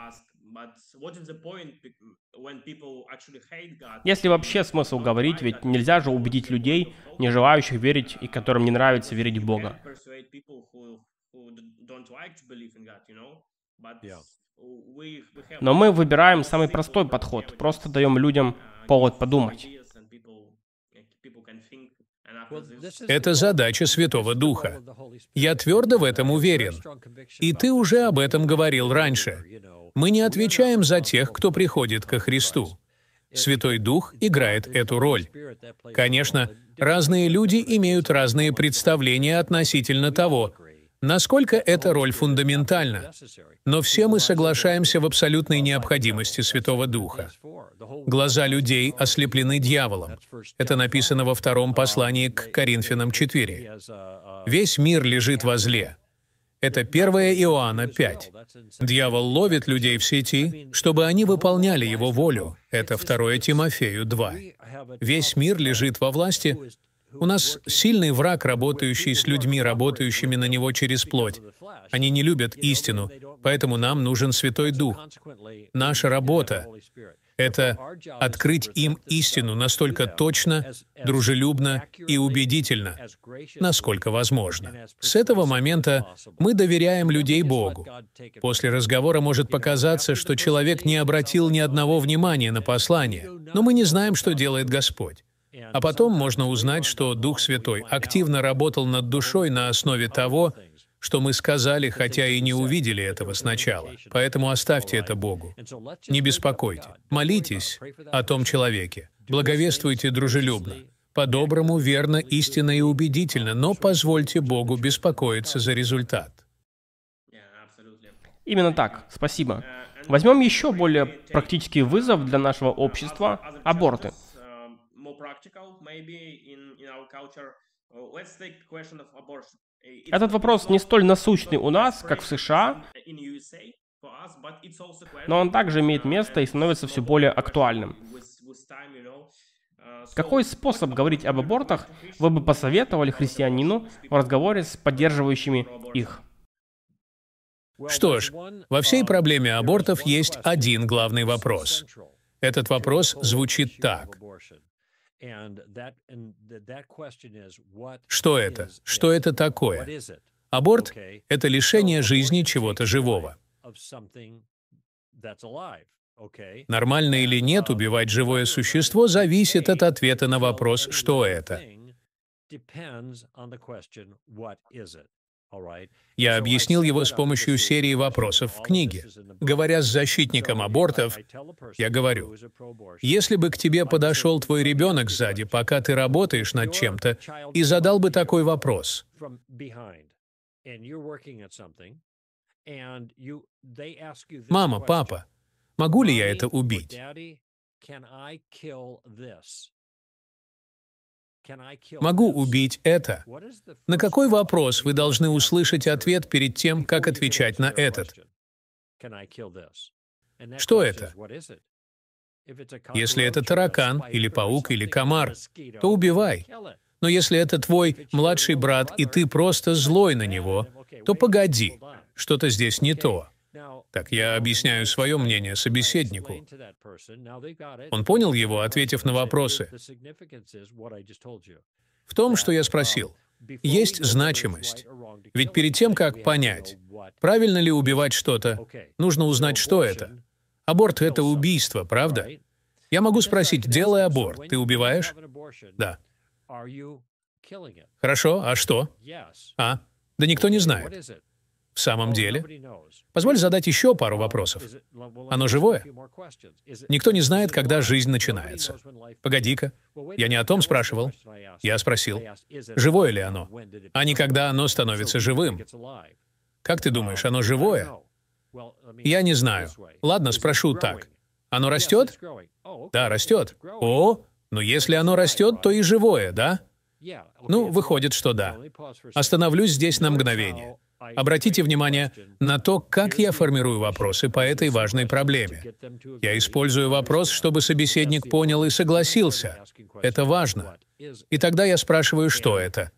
Если вообще смысл говорить, ведь нельзя же убедить людей, не желающих верить и которым не нравится верить в Бога. Но мы выбираем самый простой подход, просто даем людям повод подумать. Это задача Святого Духа. Я твердо в этом уверен. И ты уже об этом говорил раньше. Мы не отвечаем за тех, кто приходит ко Христу. Святой Дух играет эту роль. Конечно, разные люди имеют разные представления относительно того, насколько эта роль фундаментальна. Но все мы соглашаемся в абсолютной необходимости Святого Духа. Глаза людей ослеплены дьяволом. Это написано во втором послании к Коринфянам 4. Весь мир лежит во зле. Это 1 Иоанна 5. Дьявол ловит людей в сети, чтобы они выполняли его волю. Это 2 Тимофею 2. Весь мир лежит во власти. У нас сильный враг, работающий с людьми, работающими на него через плоть. Они не любят истину, поэтому нам нужен Святой Дух. Наша работа это открыть им истину настолько точно, дружелюбно и убедительно, насколько возможно. С этого момента мы доверяем людей Богу. После разговора может показаться, что человек не обратил ни одного внимания на послание, но мы не знаем, что делает Господь. А потом можно узнать, что Дух Святой активно работал над душой на основе того, что мы сказали, хотя и не увидели этого сначала. Поэтому оставьте это Богу. Не беспокойте. Молитесь о том человеке. Благовествуйте дружелюбно. По-доброму, верно, истинно и убедительно, но позвольте Богу беспокоиться за результат. Именно так. Спасибо. Возьмем еще более практический вызов для нашего общества – аборты. Этот вопрос не столь насущный у нас, как в США, но он также имеет место и становится все более актуальным. Какой способ говорить об абортах вы бы посоветовали христианину в разговоре с поддерживающими их? Что ж, во всей проблеме абортов есть один главный вопрос. Этот вопрос звучит так. Что это? Что это такое? Аборт — это лишение жизни чего-то живого. Нормально или нет убивать живое существо зависит от ответа на вопрос «что это?». Я объяснил его с помощью серии вопросов в книге. Говоря с защитником абортов, я говорю, если бы к тебе подошел твой ребенок сзади, пока ты работаешь над чем-то, и задал бы такой вопрос, «Мама, папа, могу ли я это убить?» Могу убить это. На какой вопрос вы должны услышать ответ перед тем, как отвечать на этот? Что это? Если это таракан, или паук, или комар, то убивай. Но если это твой младший брат, и ты просто злой на него, то погоди, что-то здесь не то. Так я объясняю свое мнение собеседнику. Он понял его, ответив на вопросы. В том, что я спросил, есть значимость. Ведь перед тем, как понять, правильно ли убивать что-то, нужно узнать, что это. Аборт — это убийство, правда? Я могу спросить, делай аборт, ты убиваешь? Да. Хорошо, а что? А? Да никто не знает. В самом деле? Позволь задать еще пару вопросов. Оно живое? Никто не знает, когда жизнь начинается. Погоди-ка. Я не о том спрашивал. Я спросил, живое ли оно, а не когда оно становится живым. Как ты думаешь, оно живое? Я не знаю. Ладно, спрошу так. Оно растет? Да, растет. О, но если оно растет, то и живое, да? Ну, выходит, что да. Остановлюсь здесь на мгновение. Обратите внимание на то, как я формирую вопросы по этой важной проблеме. Я использую вопрос, чтобы собеседник понял и согласился. Это важно. И тогда я спрашиваю, что это.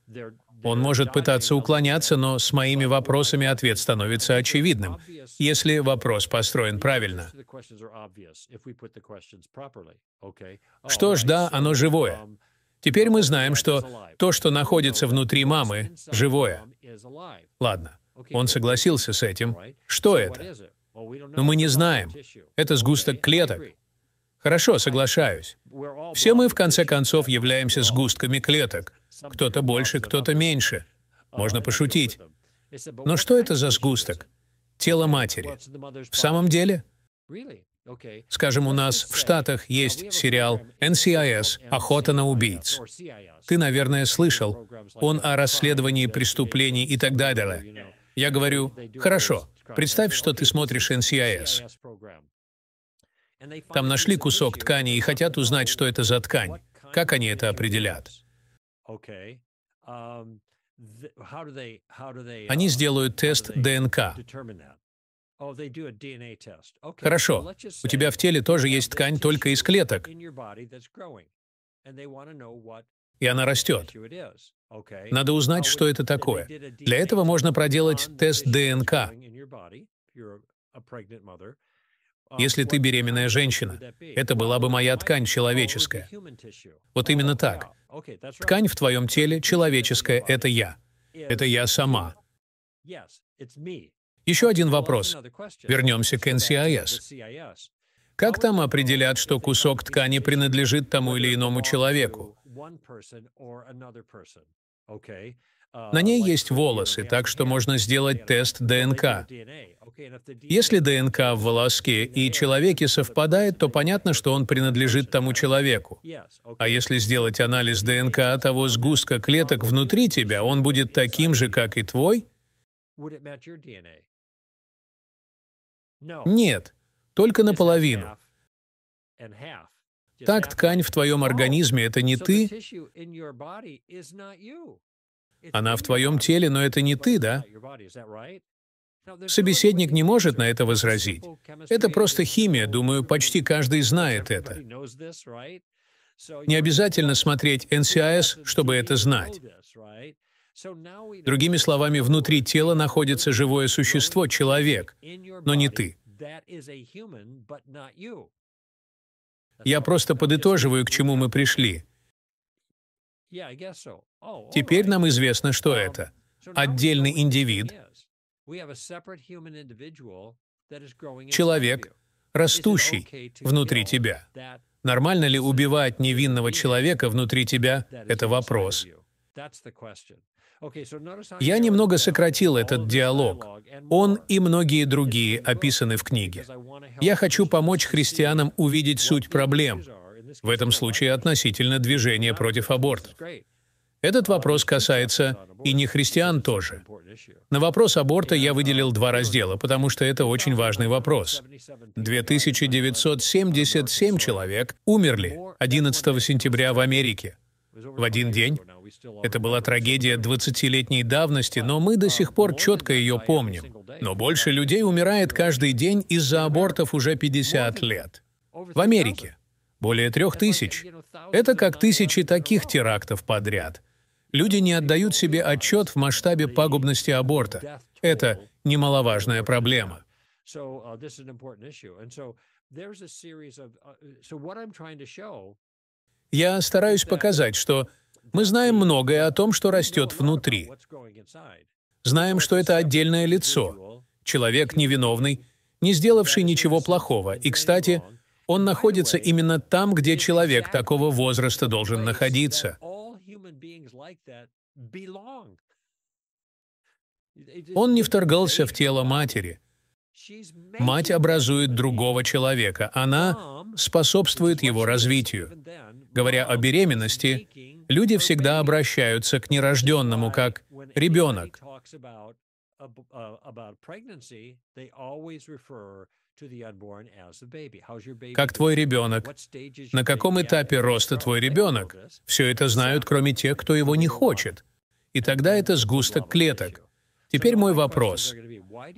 Он может пытаться уклоняться, но с моими вопросами ответ становится очевидным, если вопрос построен правильно. Что ж, да, оно живое. Теперь мы знаем, что то, что находится внутри мамы, живое. Ладно, он согласился с этим. Что это? Но мы не знаем. Это сгусток клеток. Хорошо, соглашаюсь. Все мы, в конце концов, являемся сгустками клеток. Кто-то больше, кто-то меньше. Можно пошутить. Но что это за сгусток? Тело матери. В самом деле? Скажем, у нас в Штатах есть сериал NCIS «Охота на убийц». Ты, наверное, слышал. Он о расследовании преступлений и так далее. Я говорю, хорошо, представь, что ты смотришь NCIS. Там нашли кусок ткани и хотят узнать, что это за ткань. Как они это определят? Они сделают тест ДНК. Хорошо. У тебя в теле тоже есть ткань только из клеток. И она растет. Надо узнать, что это такое. Для этого можно проделать тест ДНК. Если ты беременная женщина, это была бы моя ткань человеческая. Вот именно так. Ткань в твоем теле человеческая — это я. Это я сама. Еще один вопрос. Вернемся к NCIS. Как там определят, что кусок ткани принадлежит тому или иному человеку? На ней есть волосы, так что можно сделать тест ДНК. Если ДНК в волоске и человеке совпадает, то понятно, что он принадлежит тому человеку. А если сделать анализ ДНК того сгустка клеток внутри тебя, он будет таким же, как и твой? Нет, только наполовину. Так ткань в твоем организме — это не ты. Она в твоем теле, но это не ты, да? Собеседник не может на это возразить. Это просто химия, думаю, почти каждый знает это. Не обязательно смотреть NCIS, чтобы это знать. Другими словами, внутри тела находится живое существо, человек, но не ты. Я просто подытоживаю, к чему мы пришли. Теперь нам известно, что это. Отдельный индивид, человек, растущий внутри тебя. Нормально ли убивать невинного человека внутри тебя — это вопрос. Я немного сократил этот диалог. Он и многие другие описаны в книге. Я хочу помочь христианам увидеть суть проблем, в этом случае относительно движения против абортов. Этот вопрос касается и не христиан тоже. На вопрос аборта я выделил два раздела, потому что это очень важный вопрос. 2977 человек умерли 11 сентября в Америке. В один день это была трагедия 20-летней давности, но мы до сих пор четко ее помним. Но больше людей умирает каждый день из-за абортов уже 50 лет. В Америке. Более трех тысяч. Это как тысячи таких терактов подряд. Люди не отдают себе отчет в масштабе пагубности аборта. Это немаловажная проблема. Я стараюсь показать, что мы знаем многое о том, что растет внутри. Знаем, что это отдельное лицо, человек невиновный, не сделавший ничего плохого. И, кстати, он находится именно там, где человек такого возраста должен находиться. Он не вторгался в тело матери. Мать образует другого человека. Она способствует его развитию. Говоря о беременности, люди всегда обращаются к нерожденному как «ребенок». Как твой ребенок? На каком этапе роста твой ребенок? Все это знают, кроме тех, кто его не хочет. И тогда это сгусток клеток. Теперь мой вопрос.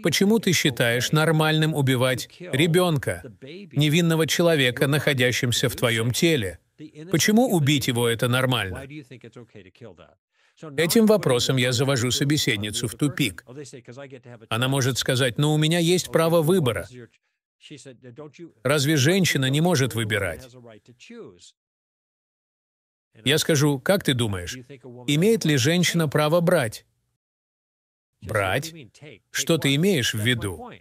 Почему ты считаешь нормальным убивать ребенка, невинного человека, находящимся в твоем теле? Почему убить его это нормально? Этим вопросом я завожу собеседницу в тупик. Она может сказать, но у меня есть право выбора. Разве женщина не может выбирать? Я скажу, как ты думаешь, имеет ли женщина право брать? Брать? Что ты имеешь в виду?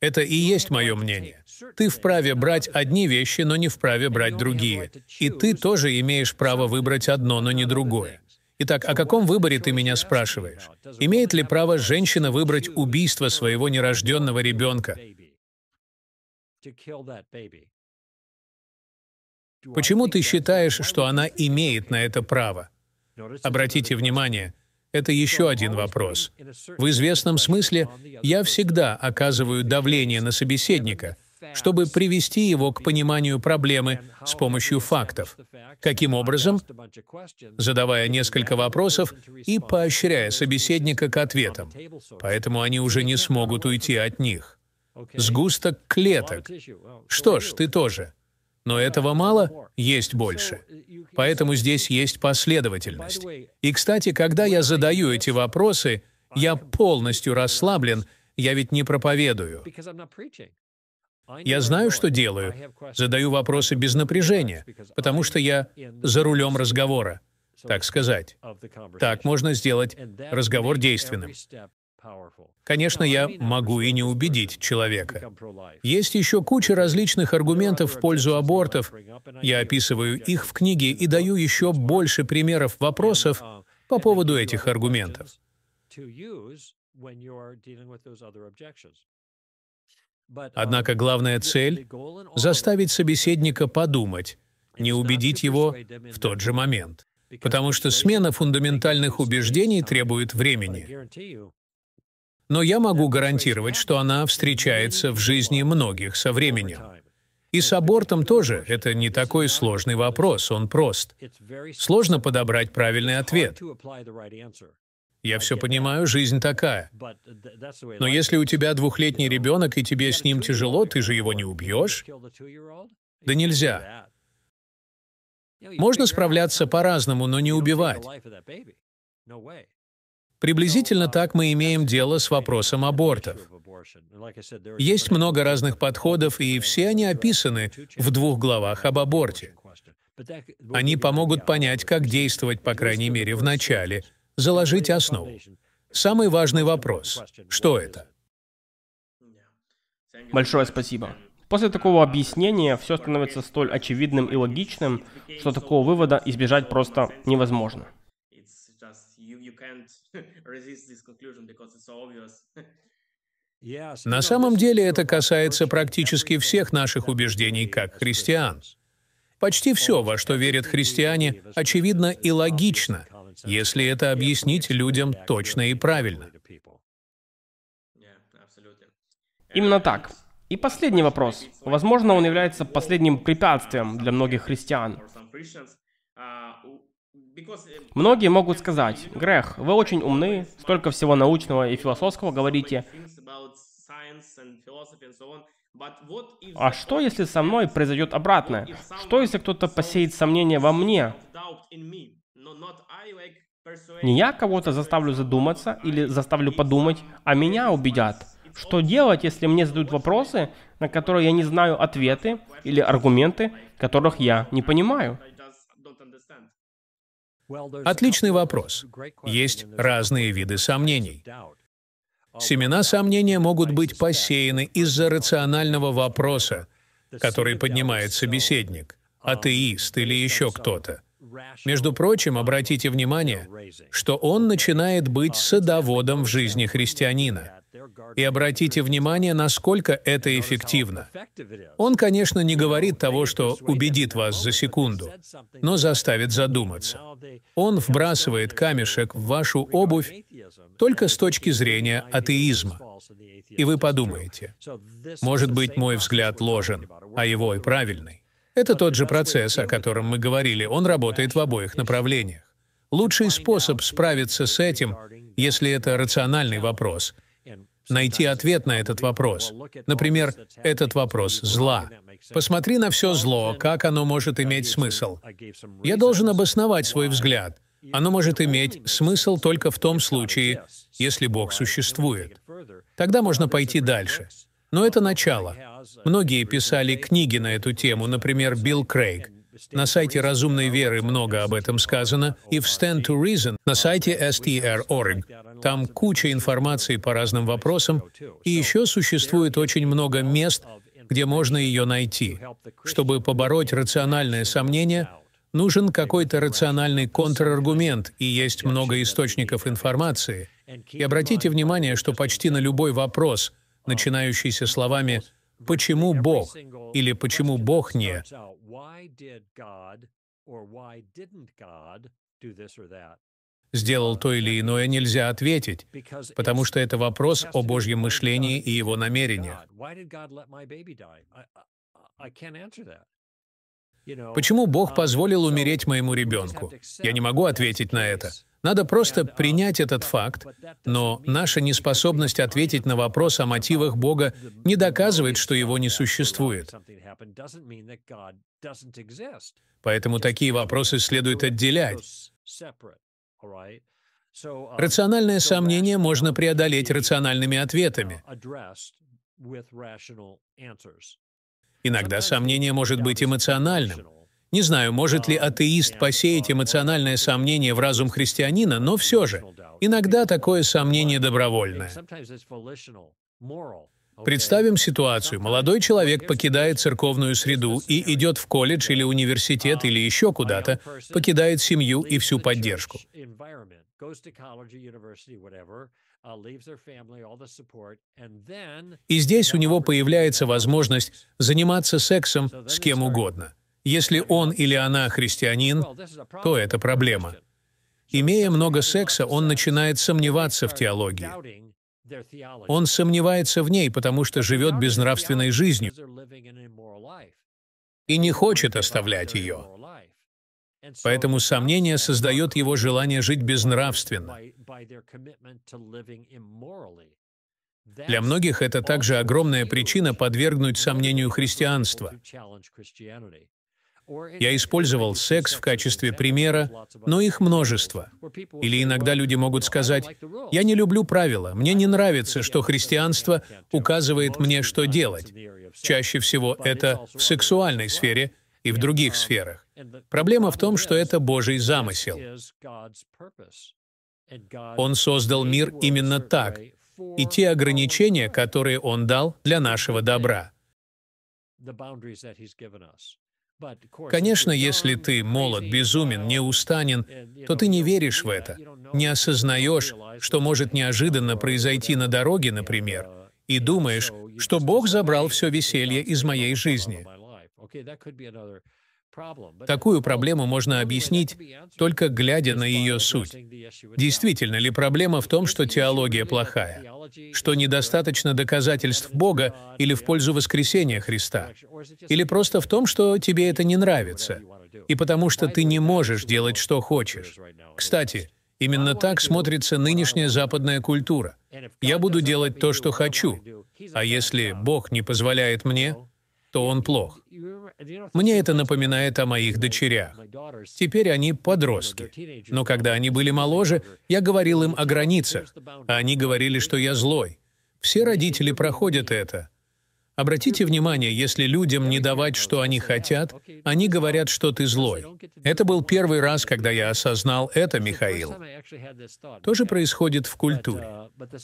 Это и есть мое мнение. Ты вправе брать одни вещи, но не вправе брать другие. И ты тоже имеешь право выбрать одно, но не другое. Итак, о каком выборе ты меня спрашиваешь? Имеет ли право женщина выбрать убийство своего нерожденного ребенка? Почему ты считаешь, что она имеет на это право? Обратите внимание, это еще один вопрос. В известном смысле я всегда оказываю давление на собеседника, чтобы привести его к пониманию проблемы с помощью фактов. Каким образом? Задавая несколько вопросов и поощряя собеседника к ответам. Поэтому они уже не смогут уйти от них. Сгусток клеток. Что ж, ты тоже. Но этого мало, есть больше. Поэтому здесь есть последовательность. И, кстати, когда я задаю эти вопросы, я полностью расслаблен, я ведь не проповедую. Я знаю, что делаю. Задаю вопросы без напряжения, потому что я за рулем разговора, так сказать. Так можно сделать разговор действенным. Конечно, я могу и не убедить человека. Есть еще куча различных аргументов в пользу абортов. Я описываю их в книге и даю еще больше примеров вопросов по поводу этих аргументов. Однако главная цель — заставить собеседника подумать, не убедить его в тот же момент. Потому что смена фундаментальных убеждений требует времени но я могу гарантировать, что она встречается в жизни многих со временем. И с абортом тоже это не такой сложный вопрос, он прост. Сложно подобрать правильный ответ. Я все понимаю, жизнь такая. Но если у тебя двухлетний ребенок, и тебе с ним тяжело, ты же его не убьешь? Да нельзя. Можно справляться по-разному, но не убивать. Приблизительно так мы имеем дело с вопросом абортов. Есть много разных подходов, и все они описаны в двух главах об аборте. Они помогут понять, как действовать, по крайней мере, в начале, заложить основу. Самый важный вопрос — что это? Большое спасибо. После такого объяснения все становится столь очевидным и логичным, что такого вывода избежать просто невозможно. На самом деле это касается практически всех наших убеждений как христиан. Почти все, во что верят христиане, очевидно и логично, если это объяснить людям точно и правильно. Именно так. И последний вопрос. Возможно, он является последним препятствием для многих христиан. Многие могут сказать, Грех, вы очень умны, столько всего научного и философского говорите. А что, если со мной произойдет обратное? Что, если кто-то посеет сомнения во мне? Не я кого-то заставлю задуматься или заставлю подумать, а меня убедят. Что делать, если мне задают вопросы, на которые я не знаю ответы или аргументы, которых я не понимаю? Отличный вопрос. Есть разные виды сомнений. Семена сомнения могут быть посеяны из-за рационального вопроса, который поднимает собеседник, атеист или еще кто-то. Между прочим, обратите внимание, что он начинает быть садоводом в жизни христианина. И обратите внимание, насколько это эффективно. Он, конечно, не говорит того, что убедит вас за секунду, но заставит задуматься. Он вбрасывает камешек в вашу обувь только с точки зрения атеизма. И вы подумаете, может быть, мой взгляд ложен, а его и правильный. Это тот же процесс, о котором мы говорили, он работает в обоих направлениях. Лучший способ справиться с этим, если это рациональный вопрос — найти ответ на этот вопрос. Например, этот вопрос зла. Посмотри на все зло, как оно может иметь смысл. Я должен обосновать свой взгляд. Оно может иметь смысл только в том случае, если Бог существует. Тогда можно пойти дальше. Но это начало. Многие писали книги на эту тему, например, Билл Крейг. На сайте «Разумной веры» много об этом сказано, и в Stand to Reason на сайте str.org. Там куча информации по разным вопросам, и еще существует очень много мест, где можно ее найти. Чтобы побороть рациональное сомнение, Нужен какой-то рациональный контраргумент, и есть много источников информации. И обратите внимание, что почти на любой вопрос, начинающийся словами «почему Бог?» или «почему Бог не?», сделал то или иное, нельзя ответить, потому что это вопрос о Божьем мышлении и его намерениях. Почему Бог позволил умереть моему ребенку? Я не могу ответить на это. Надо просто принять этот факт, но наша неспособность ответить на вопрос о мотивах Бога не доказывает, что его не существует. Поэтому такие вопросы следует отделять. Рациональное сомнение можно преодолеть рациональными ответами. Иногда сомнение может быть эмоциональным. Не знаю, может ли атеист посеять эмоциональное сомнение в разум христианина, но все же, иногда такое сомнение добровольное. Представим ситуацию. Молодой человек покидает церковную среду и идет в колледж или университет или еще куда-то, покидает семью и всю поддержку. И здесь у него появляется возможность заниматься сексом с кем угодно. Если он или она христианин, то это проблема. Имея много секса, он начинает сомневаться в теологии. Он сомневается в ней, потому что живет безнравственной жизнью и не хочет оставлять ее. Поэтому сомнение создает его желание жить безнравственно. Для многих это также огромная причина подвергнуть сомнению христианства. Я использовал секс в качестве примера, но их множество. Или иногда люди могут сказать, «Я не люблю правила, мне не нравится, что христианство указывает мне, что делать». Чаще всего это в сексуальной сфере и в других сферах. Проблема в том, что это Божий замысел. Он создал мир именно так, и те ограничения, которые Он дал для нашего добра. Конечно, если ты молод, безумен, неустанен, то ты не веришь в это, не осознаешь, что может неожиданно произойти на дороге, например, и думаешь, что Бог забрал все веселье из моей жизни. Такую проблему можно объяснить, только глядя на ее суть. Действительно ли проблема в том, что теология плохая? Что недостаточно доказательств Бога или в пользу воскресения Христа? Или просто в том, что тебе это не нравится? И потому что ты не можешь делать, что хочешь. Кстати, именно так смотрится нынешняя западная культура. Я буду делать то, что хочу, а если Бог не позволяет мне, то он плох. Мне это напоминает о моих дочерях. Теперь они подростки. Но когда они были моложе, я говорил им о границах, а они говорили, что я злой. Все родители проходят это. Обратите внимание, если людям не давать, что они хотят, они говорят, что ты злой. Это был первый раз, когда я осознал это, Михаил. То же происходит в культуре.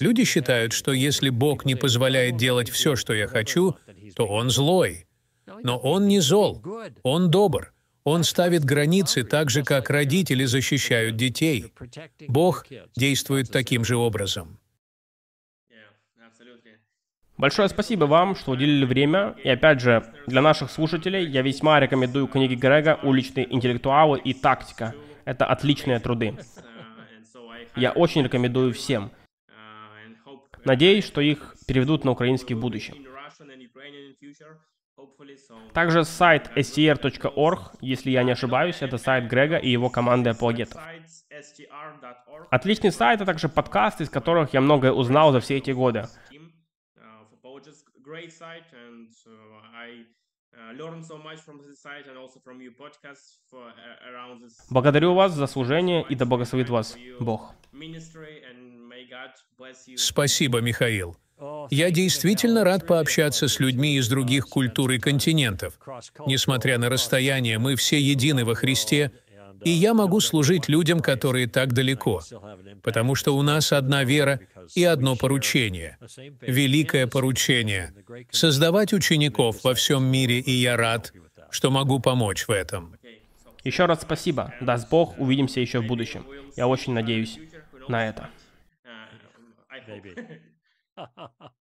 Люди считают, что если Бог не позволяет делать все, что я хочу, то Он злой. Но Он не зол, Он добр. Он ставит границы так же, как родители защищают детей. Бог действует таким же образом. Большое спасибо вам, что уделили время. И опять же, для наших слушателей я весьма рекомендую книги Грега «Уличные интеллектуалы» и «Тактика». Это отличные труды. Я очень рекомендую всем. Надеюсь, что их переведут на украинский в будущем. Также сайт str.org, если я не ошибаюсь, это сайт Грега и его команды апологетов. Отличный сайт, а также подкасты, из которых я многое узнал за все эти годы. Great site, and uh, I uh, uh. Благодарю вас за служение и да благословит вас Бог. Спасибо, Михаил. Я действительно рад пообщаться с людьми из других культур и континентов. Несмотря на расстояние, мы все едины во Христе, и я могу служить людям, которые так далеко, потому что у нас одна вера и одно поручение, великое поручение — создавать учеников во всем мире, и я рад, что могу помочь в этом. Еще раз спасибо. Даст Бог, увидимся еще в будущем. Я очень надеюсь на это.